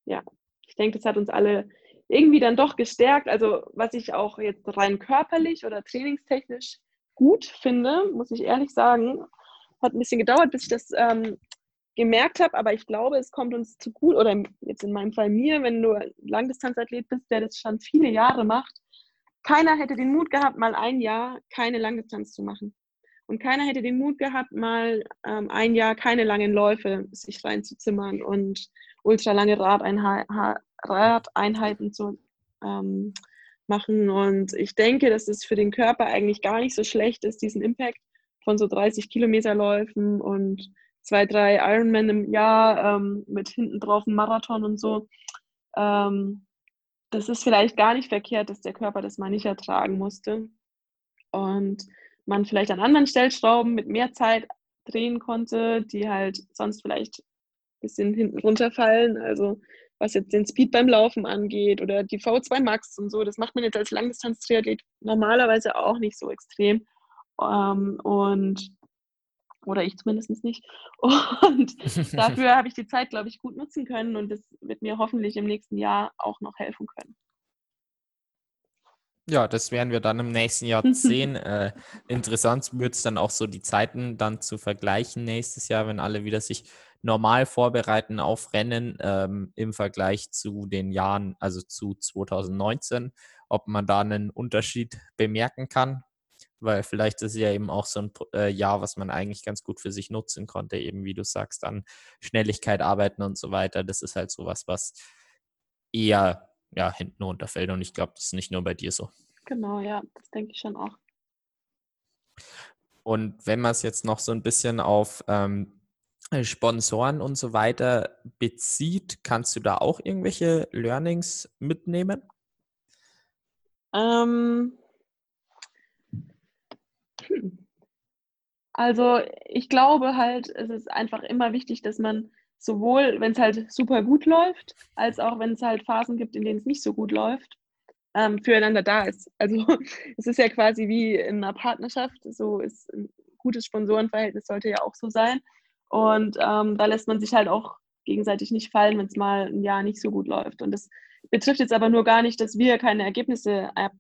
ja, ich denke, das hat uns alle irgendwie dann doch gestärkt. Also was ich auch jetzt rein körperlich oder trainingstechnisch gut finde, muss ich ehrlich sagen, hat ein bisschen gedauert, bis ich das ähm, gemerkt habe, aber ich glaube, es kommt uns zu gut, oder jetzt in meinem Fall mir, wenn du Langdistanzathlet bist, der das schon viele Jahre macht, keiner hätte den Mut gehabt, mal ein Jahr keine Langdistanz zu machen. Und keiner hätte den Mut gehabt, mal ähm, ein Jahr keine langen Läufe sich reinzuzimmern und ultralange Radeinheiten zu ähm, machen. Und ich denke, dass es für den Körper eigentlich gar nicht so schlecht ist, diesen Impact von so 30 Kilometerläufen und zwei, drei Ironman im Jahr ähm, mit hinten drauf einem Marathon und so. Ähm, das ist vielleicht gar nicht verkehrt, dass der Körper das mal nicht ertragen musste. Und man vielleicht an anderen Stellschrauben mit mehr Zeit drehen konnte, die halt sonst vielleicht bisschen hinten runterfallen. Also was jetzt den Speed beim Laufen angeht oder die V2 Max und so, das macht man jetzt als Langdistanz-Triathlet normalerweise auch nicht so extrem. Ähm, und oder ich zumindest nicht. [laughs] Und [laughs] dafür habe ich die Zeit, glaube ich, gut nutzen können und das wird mir hoffentlich im nächsten Jahr auch noch helfen können. Ja, das werden wir dann im nächsten Jahr [laughs] sehen. äh, interessant wird es dann auch so die Zeiten dann zu vergleichen nächstes Jahr, wenn alle wieder sich normal vorbereiten auf Rennen ähm, im Vergleich zu den Jahren, also zu 2019, ob man da einen Unterschied bemerken kann. weil vielleicht ist ja eben auch so ein äh, Jahr, was man eigentlich ganz gut für sich nutzen konnte, eben wie du sagst, an Schnelligkeit arbeiten und so weiter. Das ist halt sowas, was eher ja, hinten runterfällt und ich glaube, das ist nicht nur bei dir so. Genau, ja, das denke ich schon auch. Und wenn man es jetzt noch so ein bisschen auf ähm, Sponsoren und so weiter bezieht, kannst du da auch irgendwelche Learnings mitnehmen? Ähm, hm. Also ich glaube halt, es ist einfach immer wichtig, dass man sowohl, wenn es halt super gut läuft, als auch wenn es halt Phasen gibt, in denen es nicht so gut läuft, ähm, füreinander da ist. Also [laughs] es ist ja quasi wie in einer Partnerschaft, so ist ein gutes Sponsorenverhältnis sollte ja auch so sein. Und ähm, da lässt man sich halt auch gegenseitig nicht fallen, wenn es mal ein Jahr nicht so gut läuft. Und das betrifft jetzt aber nur gar nicht, dass wir keine Ergebnisse ab,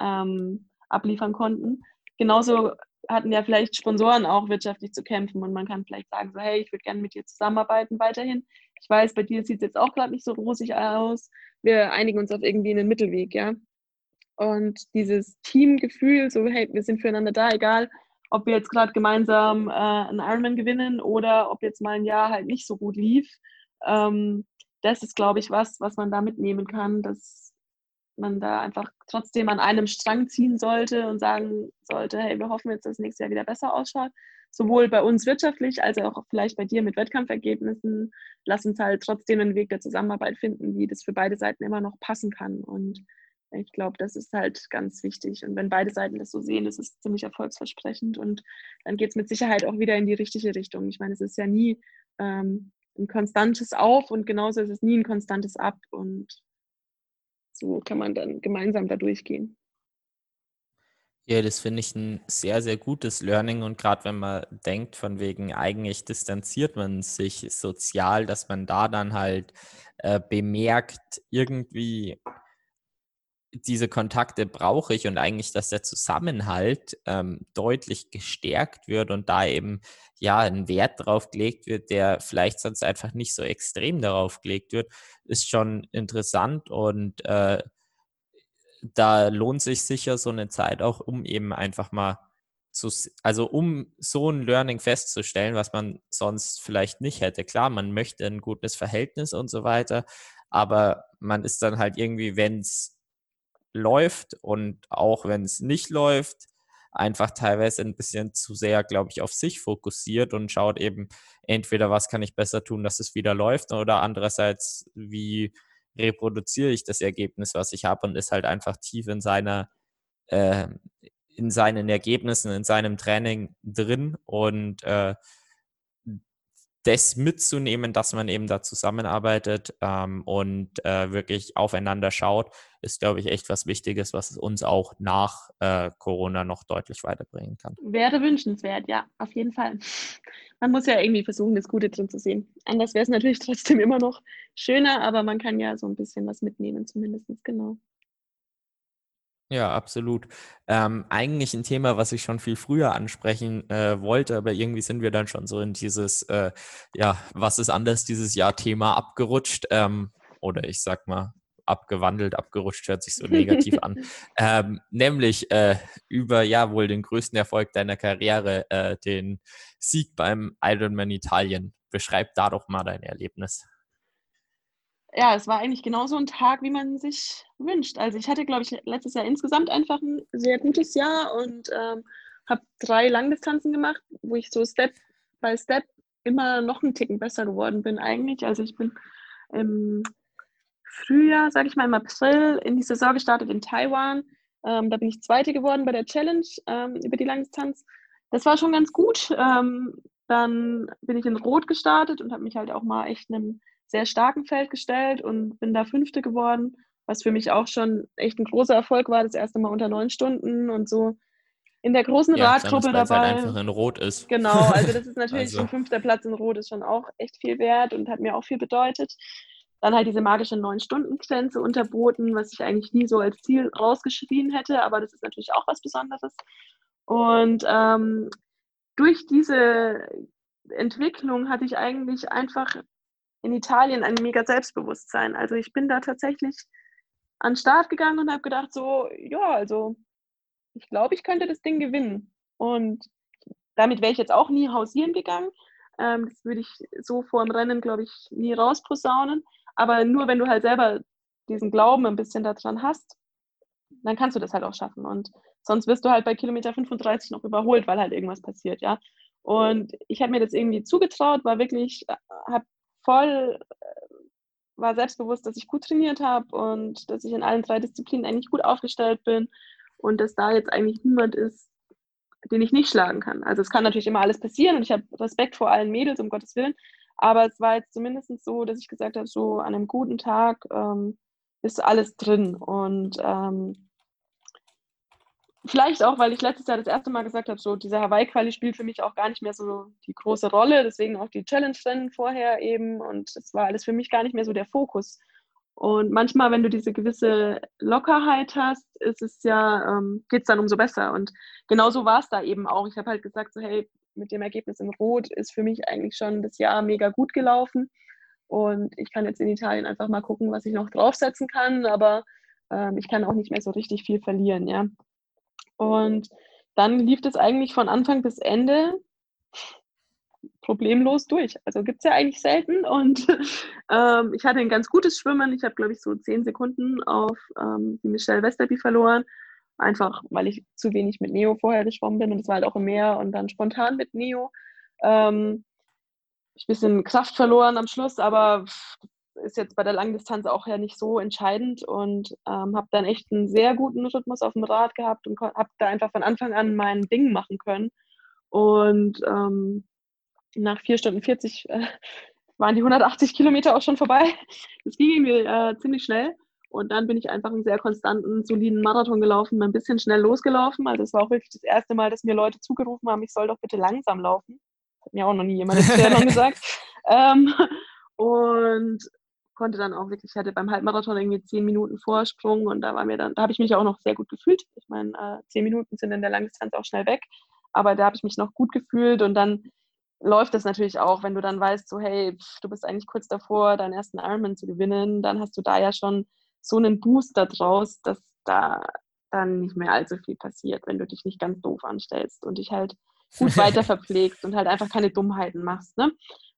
ähm, abliefern konnten. Genauso hatten ja vielleicht Sponsoren auch wirtschaftlich zu kämpfen und man kann vielleicht sagen, so hey, ich würde gerne mit dir zusammenarbeiten weiterhin. Ich weiß, bei dir sieht es jetzt auch gerade nicht so rosig aus. Wir einigen uns auf irgendwie einen Mittelweg, ja. Und dieses Teamgefühl, so hey, wir sind füreinander da, egal ob wir jetzt gerade gemeinsam äh, einen Ironman gewinnen oder ob jetzt mal ein Jahr halt nicht so gut lief. Ähm, das ist, glaube ich, was, was man da mitnehmen kann, dass man da einfach trotzdem an einem Strang ziehen sollte und sagen sollte, hey, wir hoffen jetzt, dass das nächste Jahr wieder besser ausschaut. Sowohl bei uns wirtschaftlich als auch vielleicht bei dir mit Wettkampfergebnissen. Lass uns halt trotzdem einen Weg der Zusammenarbeit finden, wie das für beide Seiten immer noch passen kann. Und ich glaube, das ist halt ganz wichtig. Und wenn beide Seiten das so sehen, ist es ziemlich erfolgsversprechend. Und dann geht es mit Sicherheit auch wieder in die richtige Richtung. Ich meine, es ist ja nie ähm, ein konstantes Auf und genauso ist es nie ein konstantes Ab. Und so kann man dann gemeinsam da durchgehen. Ja, das finde ich ein sehr, sehr gutes Learning. Und gerade wenn man denkt, von wegen eigentlich distanziert man sich sozial, dass man da dann halt äh, bemerkt, irgendwie diese Kontakte brauche ich und eigentlich, dass der Zusammenhalt ähm, deutlich gestärkt wird und da eben ja ein Wert drauf gelegt wird, der vielleicht sonst einfach nicht so extrem darauf gelegt wird, ist schon interessant und äh, da lohnt sich sicher so eine Zeit auch, um eben einfach mal zu, also um so ein Learning festzustellen, was man sonst vielleicht nicht hätte. Klar, man möchte ein gutes Verhältnis und so weiter, aber man ist dann halt irgendwie, wenn es läuft und auch wenn es nicht läuft, einfach teilweise ein bisschen zu sehr, glaube ich, auf sich fokussiert und schaut eben entweder, was kann ich besser tun, dass es wieder läuft oder andererseits, wie reproduziere ich das Ergebnis, was ich habe und ist halt einfach tief in seiner, äh, in seinen Ergebnissen, in seinem Training drin und äh, das mitzunehmen, dass man eben da zusammenarbeitet ähm, und äh, wirklich aufeinander schaut, ist, glaube ich, echt was Wichtiges, was uns auch nach äh, Corona noch deutlich weiterbringen kann. Wäre wünschenswert, ja, auf jeden Fall. Man muss ja irgendwie versuchen, das Gute drin zu sehen. Anders wäre es natürlich [laughs] trotzdem immer noch schöner, aber man kann ja so ein bisschen was mitnehmen, zumindest, genau. Ja, absolut. Ähm, eigentlich ein Thema, was ich schon viel früher ansprechen äh, wollte, aber irgendwie sind wir dann schon so in dieses, äh, ja, was ist anders dieses Jahr Thema abgerutscht ähm, oder ich sag mal abgewandelt, abgerutscht hört sich so negativ an, [laughs] ähm, nämlich äh, über ja wohl den größten Erfolg deiner Karriere, äh, den Sieg beim Ironman Italien. Beschreib da doch mal dein Erlebnis ja, es war eigentlich genauso ein Tag, wie man sich wünscht. Also ich hatte, glaube ich, letztes Jahr insgesamt einfach ein sehr gutes Jahr und ähm, habe drei Langdistanzen gemacht, wo ich so Step by Step immer noch einen Ticken besser geworden bin eigentlich. Also ich bin im Frühjahr, sage ich mal, im April in die Saison gestartet in Taiwan. Ähm, da bin ich Zweite geworden bei der Challenge ähm, über die Langdistanz. Das war schon ganz gut. Ähm, dann bin ich in Rot gestartet und habe mich halt auch mal echt einem sehr starken Feld gestellt und bin da Fünfte geworden, was für mich auch schon echt ein großer Erfolg war. Das erste Mal unter neun Stunden und so in der großen ja, Radgruppe halt dabei. Halt einfach in Rot ist. Genau, also das ist [laughs] natürlich also. ein fünfter Platz in Rot ist schon auch echt viel wert und hat mir auch viel bedeutet. Dann halt diese magische Neun-Stunden-Grenze unterboten, was ich eigentlich nie so als Ziel rausgeschrien hätte, aber das ist natürlich auch was Besonderes. Und ähm, durch diese Entwicklung hatte ich eigentlich einfach in Italien ein mega Selbstbewusstsein. Also ich bin da tatsächlich an den Start gegangen und habe gedacht, so, ja, also ich glaube, ich könnte das Ding gewinnen. Und damit wäre ich jetzt auch nie hausieren gegangen. Ähm, das würde ich so vor dem Rennen, glaube ich, nie rausposaunen. Aber nur wenn du halt selber diesen Glauben ein bisschen daran hast, dann kannst du das halt auch schaffen. Und sonst wirst du halt bei Kilometer 35 noch überholt, weil halt irgendwas passiert, ja. Und ich habe mir das irgendwie zugetraut, war wirklich, äh, habe voll, äh, war selbstbewusst, dass ich gut trainiert habe und dass ich in allen drei Disziplinen eigentlich gut aufgestellt bin und dass da jetzt eigentlich niemand ist, den ich nicht schlagen kann. Also es kann natürlich immer alles passieren und ich habe Respekt vor allen Mädels, um Gottes Willen. Aber es war jetzt zumindest so, dass ich gesagt habe, so an einem guten Tag ähm, ist alles drin. Und ähm, vielleicht auch, weil ich letztes Jahr das erste Mal gesagt habe, so dieser Hawaii-Quali spielt für mich auch gar nicht mehr so die große Rolle. Deswegen auch die Challenge-Rennen vorher eben. Und es war alles für mich gar nicht mehr so der Fokus. Und manchmal, wenn du diese gewisse Lockerheit hast, ist es ja, ähm, geht es dann umso besser. Und genauso war es da eben auch. Ich habe halt gesagt, so, hey, mit dem Ergebnis in Rot ist für mich eigentlich schon das Jahr mega gut gelaufen. Und ich kann jetzt in Italien einfach mal gucken, was ich noch draufsetzen kann. Aber ähm, ich kann auch nicht mehr so richtig viel verlieren, ja. Und dann lief es eigentlich von Anfang bis Ende problemlos durch. Also gibt es ja eigentlich selten. Und [laughs] ähm, ich hatte ein ganz gutes Schwimmen. Ich habe, glaube ich, so zehn Sekunden auf ähm, die Michelle Westerby verloren. Einfach, weil ich zu wenig mit Neo vorher geschwommen bin und es war halt auch im Meer und dann spontan mit Neo. Ähm, ich ein bisschen Kraft verloren am Schluss, aber ist jetzt bei der Langdistanz auch ja nicht so entscheidend und ähm, habe dann echt einen sehr guten Rhythmus auf dem Rad gehabt und habe da einfach von Anfang an mein Ding machen können. Und ähm, nach vier Stunden 40 äh, [laughs] waren die 180 Kilometer auch schon vorbei. [laughs] Das ging irgendwie äh, ziemlich schnell. Und dann bin ich einfach einen sehr konstanten, soliden Marathon gelaufen, ein bisschen schnell losgelaufen. Also es war auch wirklich das erste Mal, dass mir Leute zugerufen haben, ich soll doch bitte langsam laufen. Hat mir auch noch nie jemand [laughs] in gesagt. Ähm, und konnte dann auch wirklich, ich hatte beim Halbmarathon irgendwie zehn Minuten Vorsprung und da war mir dann, da habe ich mich auch noch sehr gut gefühlt. Ich meine, äh, zehn Minuten sind in der Langdistanz auch schnell weg, aber da habe ich mich noch gut gefühlt und dann läuft das natürlich auch, wenn du dann weißt, so hey, pff, du bist eigentlich kurz davor, deinen ersten Ironman zu gewinnen, dann hast du da ja schon so einen Booster draus, dass da dann nicht mehr allzu viel passiert, wenn du dich nicht ganz doof anstellst und dich halt gut [laughs] weiter verpflegst und halt einfach keine Dummheiten machst. Ne?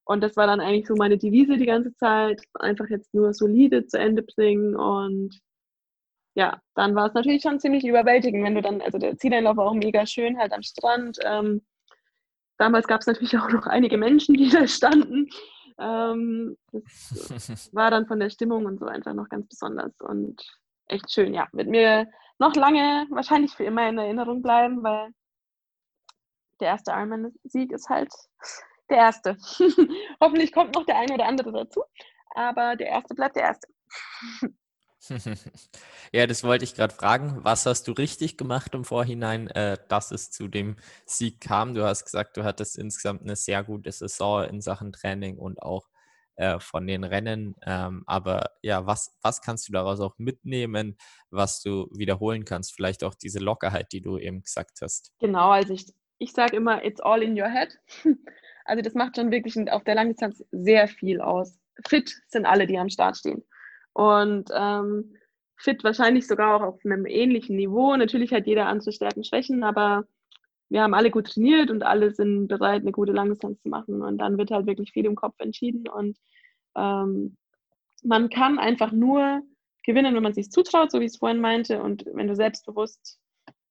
Und das war dann eigentlich so meine Devise die ganze Zeit, einfach jetzt nur solide zu Ende bringen und ja, dann war es natürlich schon ziemlich überwältigend, wenn du dann, also der Zieleinlauf war auch mega schön, halt am Strand. Ähm, damals gab es natürlich auch noch einige Menschen, die [laughs] da standen. Ähm, das [laughs] war dann von der Stimmung und so einfach noch ganz besonders und echt schön. Ja, wird mir noch lange, wahrscheinlich für immer in Erinnerung bleiben, weil der erste Ironman-Sieg ist halt der erste. [laughs] Hoffentlich kommt noch der eine oder andere dazu, aber der erste bleibt der erste. [laughs] ja, das wollte ich gerade fragen. Was hast du richtig gemacht im Vorhinein, äh, dass es zu dem Sieg kam? Du hast gesagt, du hattest insgesamt eine sehr gute Saison in Sachen Training und auch äh, von den Rennen. Ähm, aber ja, was, was kannst du daraus auch mitnehmen, was du wiederholen kannst? Vielleicht auch diese Lockerheit, die du eben gesagt hast. Genau, also ich, ich sage immer, it's all in your head. [laughs] Also das macht schon wirklich auf der Langdistanz sehr viel aus. Fit sind alle, die am Start stehen. Und ähm, fit wahrscheinlich sogar auch auf einem ähnlichen Niveau. Natürlich hat jeder andere Stärken, Schwächen, aber wir haben alle gut trainiert und alle sind bereit, eine gute Langdistanz zu machen. Und dann wird halt wirklich viel im Kopf entschieden. Und ähm, man kann einfach nur gewinnen, wenn man sich zutraut, so wie ich es vorhin meinte. Und wenn du selbstbewusst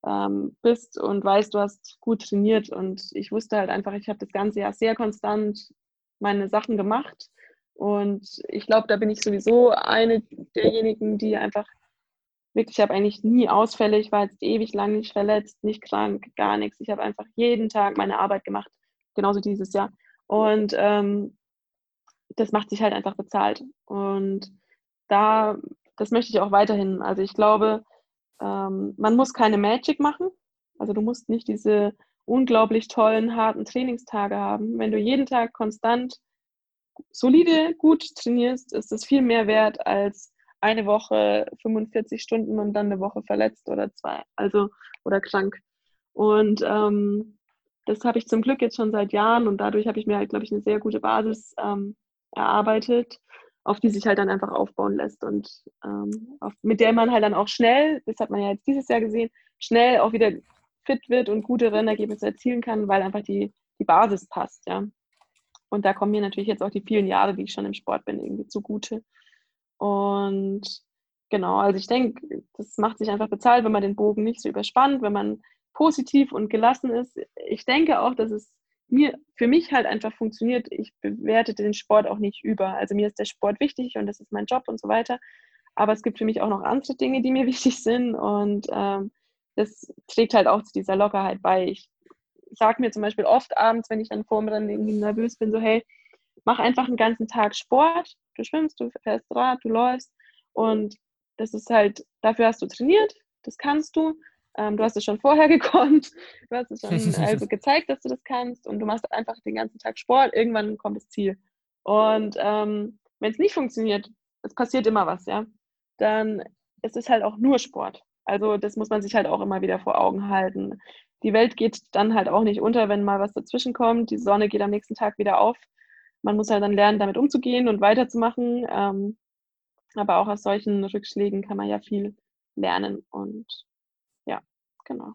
ähm, bist und weißt, du hast gut trainiert. Und ich wusste halt einfach, ich habe das ganze Jahr sehr konstant meine Sachen gemacht und ich glaube, da bin ich sowieso eine derjenigen, die einfach wirklich, ich habe eigentlich nie Ausfälle. Ich war jetzt ewig lang nicht verletzt, nicht krank, gar nichts. Ich habe einfach jeden Tag meine Arbeit gemacht, genauso dieses Jahr. Und ähm, das macht sich halt einfach bezahlt. Und da, das möchte ich auch weiterhin. Also ich glaube, ähm, man muss keine Magic machen. Also du musst nicht diese unglaublich tollen, harten Trainingstage haben. Wenn du jeden Tag konstant solide, gut trainierst, ist es viel mehr wert als eine Woche 45 Stunden und dann eine Woche verletzt oder zwei, also oder krank. Und ähm, das habe ich zum Glück jetzt schon seit Jahren und dadurch habe ich mir halt, glaube ich, eine sehr gute Basis ähm, erarbeitet, auf die sich halt dann einfach aufbauen lässt und ähm, auf, mit der man halt dann auch schnell, das hat man ja jetzt dieses Jahr gesehen, schnell auch wieder fit wird und gute Rennergebnisse erzielen kann, weil einfach die, die Basis passt, ja. Und da kommen mir natürlich jetzt auch die vielen Jahre, die ich schon im Sport bin, irgendwie zugute. Und genau, also ich denke, das macht sich einfach bezahlt, wenn man den Bogen nicht so überspannt, wenn man positiv und gelassen ist. Ich denke auch, dass es mir, für mich halt einfach funktioniert. Ich bewerte den Sport auch nicht über. Also mir ist der Sport wichtig und das ist mein Job und so weiter. Aber es gibt für mich auch noch andere Dinge, die mir [laughs] wichtig sind und ähm, das trägt halt auch zu dieser Lockerheit bei. Ich sage mir zum Beispiel oft abends, wenn ich dann vor mir dann irgendwie nervös bin, so hey, mach einfach einen ganzen Tag Sport. Du schwimmst, du fährst Rad, du läufst und das ist halt, dafür hast du trainiert, das kannst du. Ähm, du hast es schon vorher [laughs] gekonnt, du hast es schon [laughs] also gezeigt, dass du das kannst und du machst einfach den ganzen Tag Sport, irgendwann kommt das Ziel. Und ähm, wenn es nicht funktioniert, es passiert immer was, ja, dann ist es halt auch nur Sport. Also das muss man sich halt auch immer wieder vor Augen halten. Die Welt geht dann halt auch nicht unter, wenn mal was dazwischen kommt. Die Sonne geht am nächsten Tag wieder auf. Man muss halt dann lernen, damit umzugehen und weiterzumachen. Ähm, aber auch aus solchen Rückschlägen kann man ja viel lernen und genau.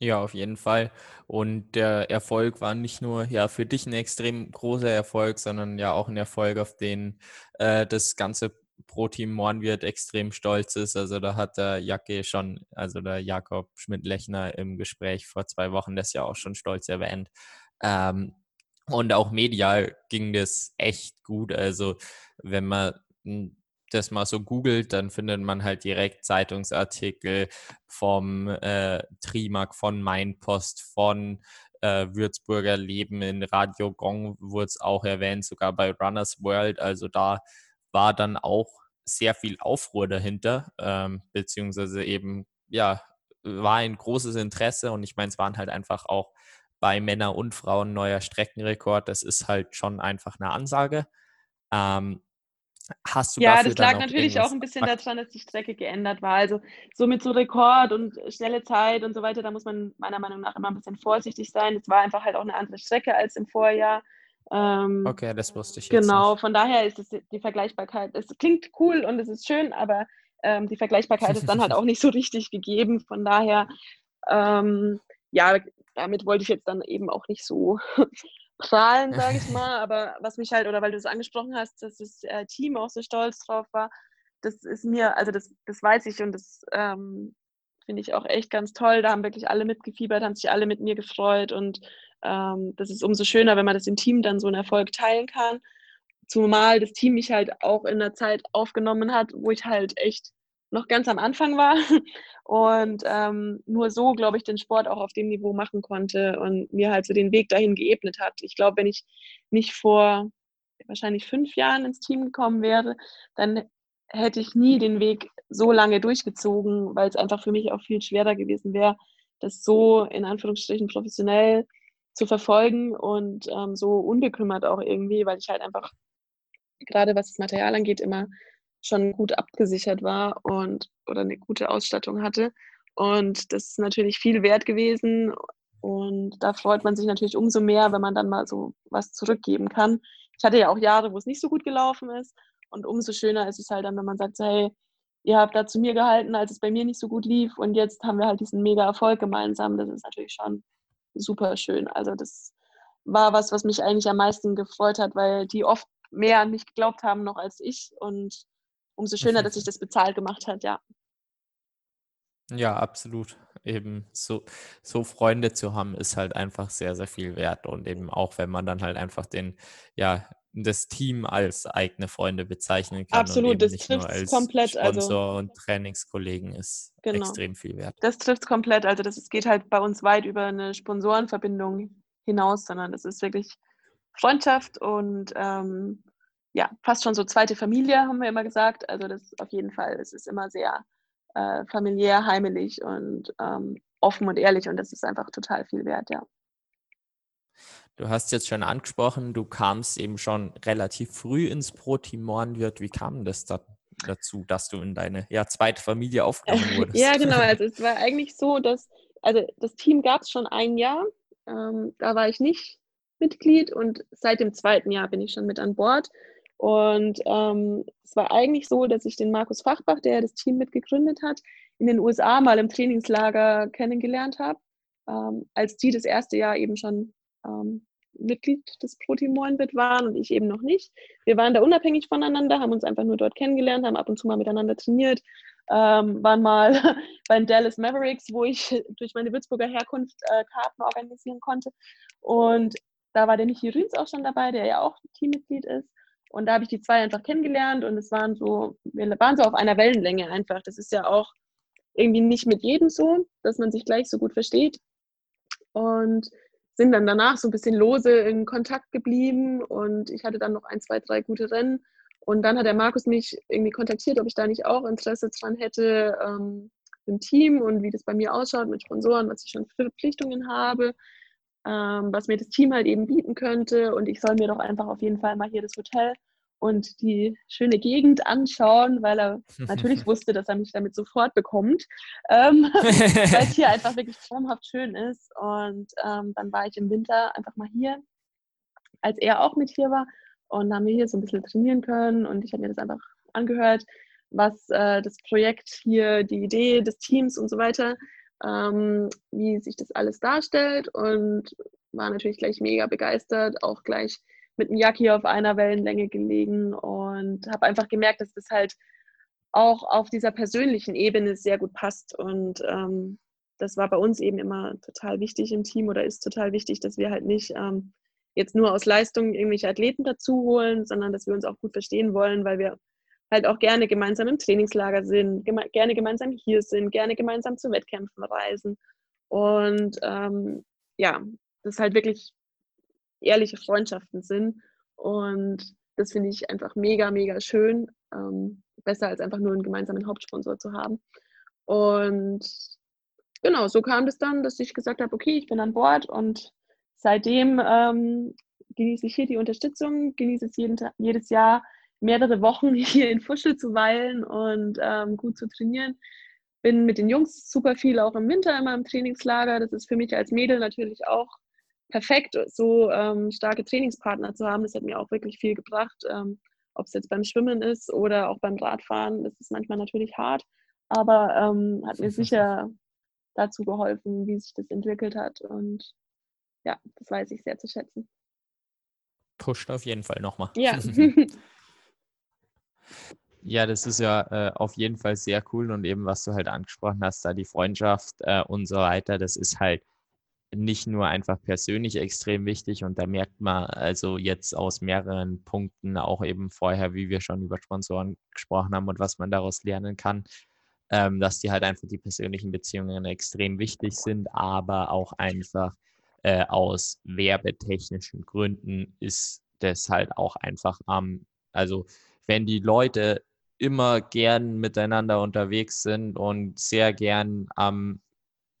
Ja, auf jeden Fall. Und der Erfolg war nicht nur ja für dich ein extrem großer Erfolg, sondern ja auch ein Erfolg, auf den äh, das ganze Pro-Team Mornwirt extrem stolz ist. Also da hat der Jacke schon, also der Jakob Schmidt-Lechner im Gespräch vor zwei Wochen das ja auch schon stolz erwähnt. Ähm, und auch medial ging das echt gut. Also wenn man das mal so googelt, dann findet man halt direkt Zeitungsartikel vom äh, Trimark, von Mainpost, von äh, Würzburger Leben in Radio Gong wurde es auch erwähnt, sogar bei Runners World. Also da war dann auch sehr viel Aufruhr dahinter, ähm, beziehungsweise eben, ja, war ein großes Interesse und ich meine, es waren halt einfach auch bei Männer und Frauen neuer Streckenrekord. Das ist halt schon einfach eine Ansage. Ähm, Hast du ja, das lag natürlich auch ein bisschen daran, dass die Strecke geändert war. Also so mit so Rekord und schnelle Zeit und so weiter, da muss man meiner Meinung nach immer ein bisschen vorsichtig sein. Es war einfach halt auch eine andere Strecke als im Vorjahr. Ähm, okay, das wusste ich jetzt Genau, nicht. von daher ist es die Vergleichbarkeit. Es klingt cool und es ist schön, aber ähm, die Vergleichbarkeit ist dann halt [laughs] auch nicht so richtig gegeben. Von daher, ähm, ja, damit wollte ich jetzt dann eben auch nicht so prahlen, [laughs] sage ich mal. Aber was mich halt, oder weil du es angesprochen hast, dass das äh, Team auch so stolz drauf war, das ist mir, also das, das weiß ich und das ähm, finde ich auch echt ganz toll. Da haben wirklich alle mitgefiebert, haben sich alle mit mir gefreut und ähm, das ist umso schöner, wenn man das im Team dann so einen Erfolg teilen kann. Zumal das Team mich halt auch in der Zeit aufgenommen hat, wo ich halt echt noch ganz am Anfang war [laughs] und ähm, nur so, glaube ich, den Sport auch auf dem Niveau machen konnte und mir halt so den Weg dahin geebnet hat. Ich glaube, wenn ich nicht vor wahrscheinlich fünf Jahren ins Team gekommen wäre, dann hätte ich nie den Weg so lange durchgezogen, weil es einfach für mich auch viel schwerer gewesen wäre, das so in Anführungsstrichen professionell zu verfolgen und ähm, so unbekümmert auch irgendwie, weil ich halt einfach gerade was das Material angeht immer schon gut abgesichert war und oder eine gute Ausstattung hatte. Und das ist natürlich viel wert gewesen. Und da freut man sich natürlich umso mehr, wenn man dann mal so was zurückgeben kann. Ich hatte ja auch Jahre, wo es nicht so gut gelaufen ist. Und umso schöner ist es halt dann, wenn man sagt, hey, ihr habt da zu mir gehalten, als es bei mir nicht so gut lief. Und jetzt haben wir halt diesen mega Erfolg gemeinsam. Das ist natürlich schon super schön. Also das war was, was mich eigentlich am meisten gefreut hat, weil die oft mehr an mich geglaubt haben noch als ich. Und umso schöner, dass sich das bezahlt gemacht hat, ja. Ja, absolut. Eben so, so Freunde zu haben, ist halt einfach sehr, sehr viel wert. Und eben auch, wenn man dann halt einfach den, ja, das Team als eigene Freunde bezeichnen kann. Absolut, das trifft es komplett. Also Sponsor also, und Trainingskollegen ist genau. extrem viel wert. Das trifft es komplett. Also das geht halt bei uns weit über eine Sponsorenverbindung hinaus, sondern das ist wirklich Freundschaft und ähm, ja, fast schon so zweite Familie, haben wir immer gesagt. Also das auf jeden Fall, es ist immer sehr äh, familiär, heimelig und ähm, offen und ehrlich und das ist einfach total viel wert, ja. Du hast jetzt schon angesprochen, du kamst eben schon relativ früh ins Pro-Team Mornwirt. Wie kam das da, dazu, dass du in deine ja, zweite Familie aufgenommen [laughs] wurdest? ja, genau. Also es war eigentlich so, dass, also das Team gab es schon ein Jahr. Ähm, da war ich nicht Mitglied und seit dem zweiten Jahr bin ich schon mit an Bord. Und ähm, es war eigentlich so, dass ich den Markus Fachbach, der das Team mitgegründet hat, in den USA mal im Trainingslager kennengelernt habe, ähm, als die das erste Jahr eben schon ähm, Mitglied des Pro-Team Moinbit waren und ich eben noch nicht. Wir waren da unabhängig voneinander, haben uns einfach nur dort kennengelernt, haben ab und zu mal miteinander trainiert, ähm, waren mal [laughs] bei den Dallas Mavericks, wo ich [laughs] durch meine Würzburger Herkunft äh, Karten organisieren konnte. Und da war der Michi Rüns auch schon dabei, der ja auch Teammitglied ist. Und da habe ich die zwei einfach kennengelernt und es waren so, wir waren so auf einer Wellenlänge einfach. Das ist ja auch irgendwie nicht mit jedem so, dass man sich gleich so gut versteht. Und sind dann danach so ein bisschen lose in Kontakt geblieben und ich hatte dann noch ein, zwei, drei gute Rennen. Und dann hat der Markus mich irgendwie kontaktiert, ob ich da nicht auch Interesse dran hätte ähm, im Team und wie das bei mir ausschaut mit Sponsoren, was ich schon für Verpflichtungen habe, ähm, was mir das Team halt eben bieten könnte. Und ich soll mir doch einfach auf jeden Fall mal hier das Hotel und die schöne Gegend anschauen, weil er [laughs] natürlich wusste, dass er mich damit sofort bekommt, ähm, [laughs] weil es hier einfach wirklich traumhaft schön ist. Und ähm, dann war ich im Winter einfach mal hier, als er auch mit hier war. Und haben wir hier so ein bisschen trainieren können und ich habe mir das einfach angehört, was äh, das Projekt hier, die Idee des Teams und so weiter, ähm, wie sich das alles darstellt und war natürlich gleich mega begeistert, auch gleich mit dem Jacki auf einer Wellenlänge gelegen und habe einfach gemerkt, dass das halt auch auf dieser persönlichen Ebene sehr gut passt. Und ähm, das war bei uns eben immer total wichtig im Team oder ist total wichtig, dass wir halt nicht ähm, jetzt nur aus Leistung irgendwelche Athleten dazu holen, sondern dass wir uns auch gut verstehen wollen, weil wir halt auch gerne gemeinsam im Trainingslager sind, geme gerne gemeinsam hier sind, gerne gemeinsam zu Wettkämpfen reisen. Und ähm, ja, das halt wirklich ehrliche Freundschaften sind. Und das finde ich einfach mega, mega schön. Ähm, besser als einfach nur einen gemeinsamen Hauptsponsor zu haben. Und genau, so kam das dann, dass ich gesagt habe, okay, ich bin an Bord und seitdem ähm, genieße ich hier die Unterstützung, genieße es jeden, jedes Jahr mehrere Wochen [laughs] hier in Fuschel zu weilen und ähm, gut zu trainieren. Bin mit den Jungs super viel auch im Winter immer im Trainingslager. Das ist für mich als Mädel natürlich auch perfekt, so ähm, starke Trainingspartner zu haben. Das hat mir auch wirklich viel gebracht. Ähm, ob es jetzt beim Schwimmen ist oder auch beim Radfahren, das ist manchmal natürlich hart, aber ähm, hat mir sicher dazu geholfen, wie sich das entwickelt hat. Und ja, das weiß ich sehr zu schätzen. Pusht auf jeden Fall nochmal. Ja. [laughs] [laughs] Ja, das ist ja äh, auf jeden Fall sehr cool und eben, was du halt angesprochen hast, da die Freundschaft äh, und so weiter, das ist halt nicht nur einfach persönlich extrem wichtig und da merkt man also jetzt aus mehreren Punkten auch eben vorher, wie wir schon über Sponsoren gesprochen haben und was man daraus lernen kann, ähm, dass die halt einfach die persönlichen Beziehungen extrem wichtig sind, aber auch einfach äh, aus werbetechnischen Gründen ist das halt auch einfach am, ähm, also wenn die Leute immer gern miteinander unterwegs sind und sehr gern am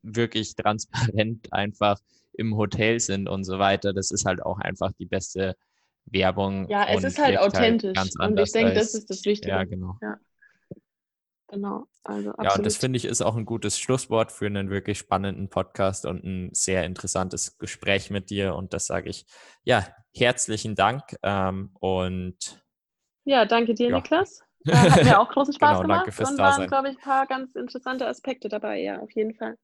wirklich transparent [laughs] einfach im Hotel sind und so weiter. Das ist halt auch einfach die beste Werbung. Ja, es ist halt, halt authentisch. Halt und ich denke, das ist das Wichtige. Ja, genau. Ja. Genau, also absolut. Ja, und das finde ich ist auch ein gutes Schlusswort für einen wirklich spannenden Podcast und ein sehr interessantes Gespräch mit dir. Und das sage ich, ja, herzlichen Dank. Ähm, und ja, danke dir, ja. Niklas. Äh, hat mir auch großen [laughs] Spaß genau, gemacht. Danke fürs und waren, glaube ich, ein paar ganz interessante Aspekte dabei, ja, auf jeden Fall.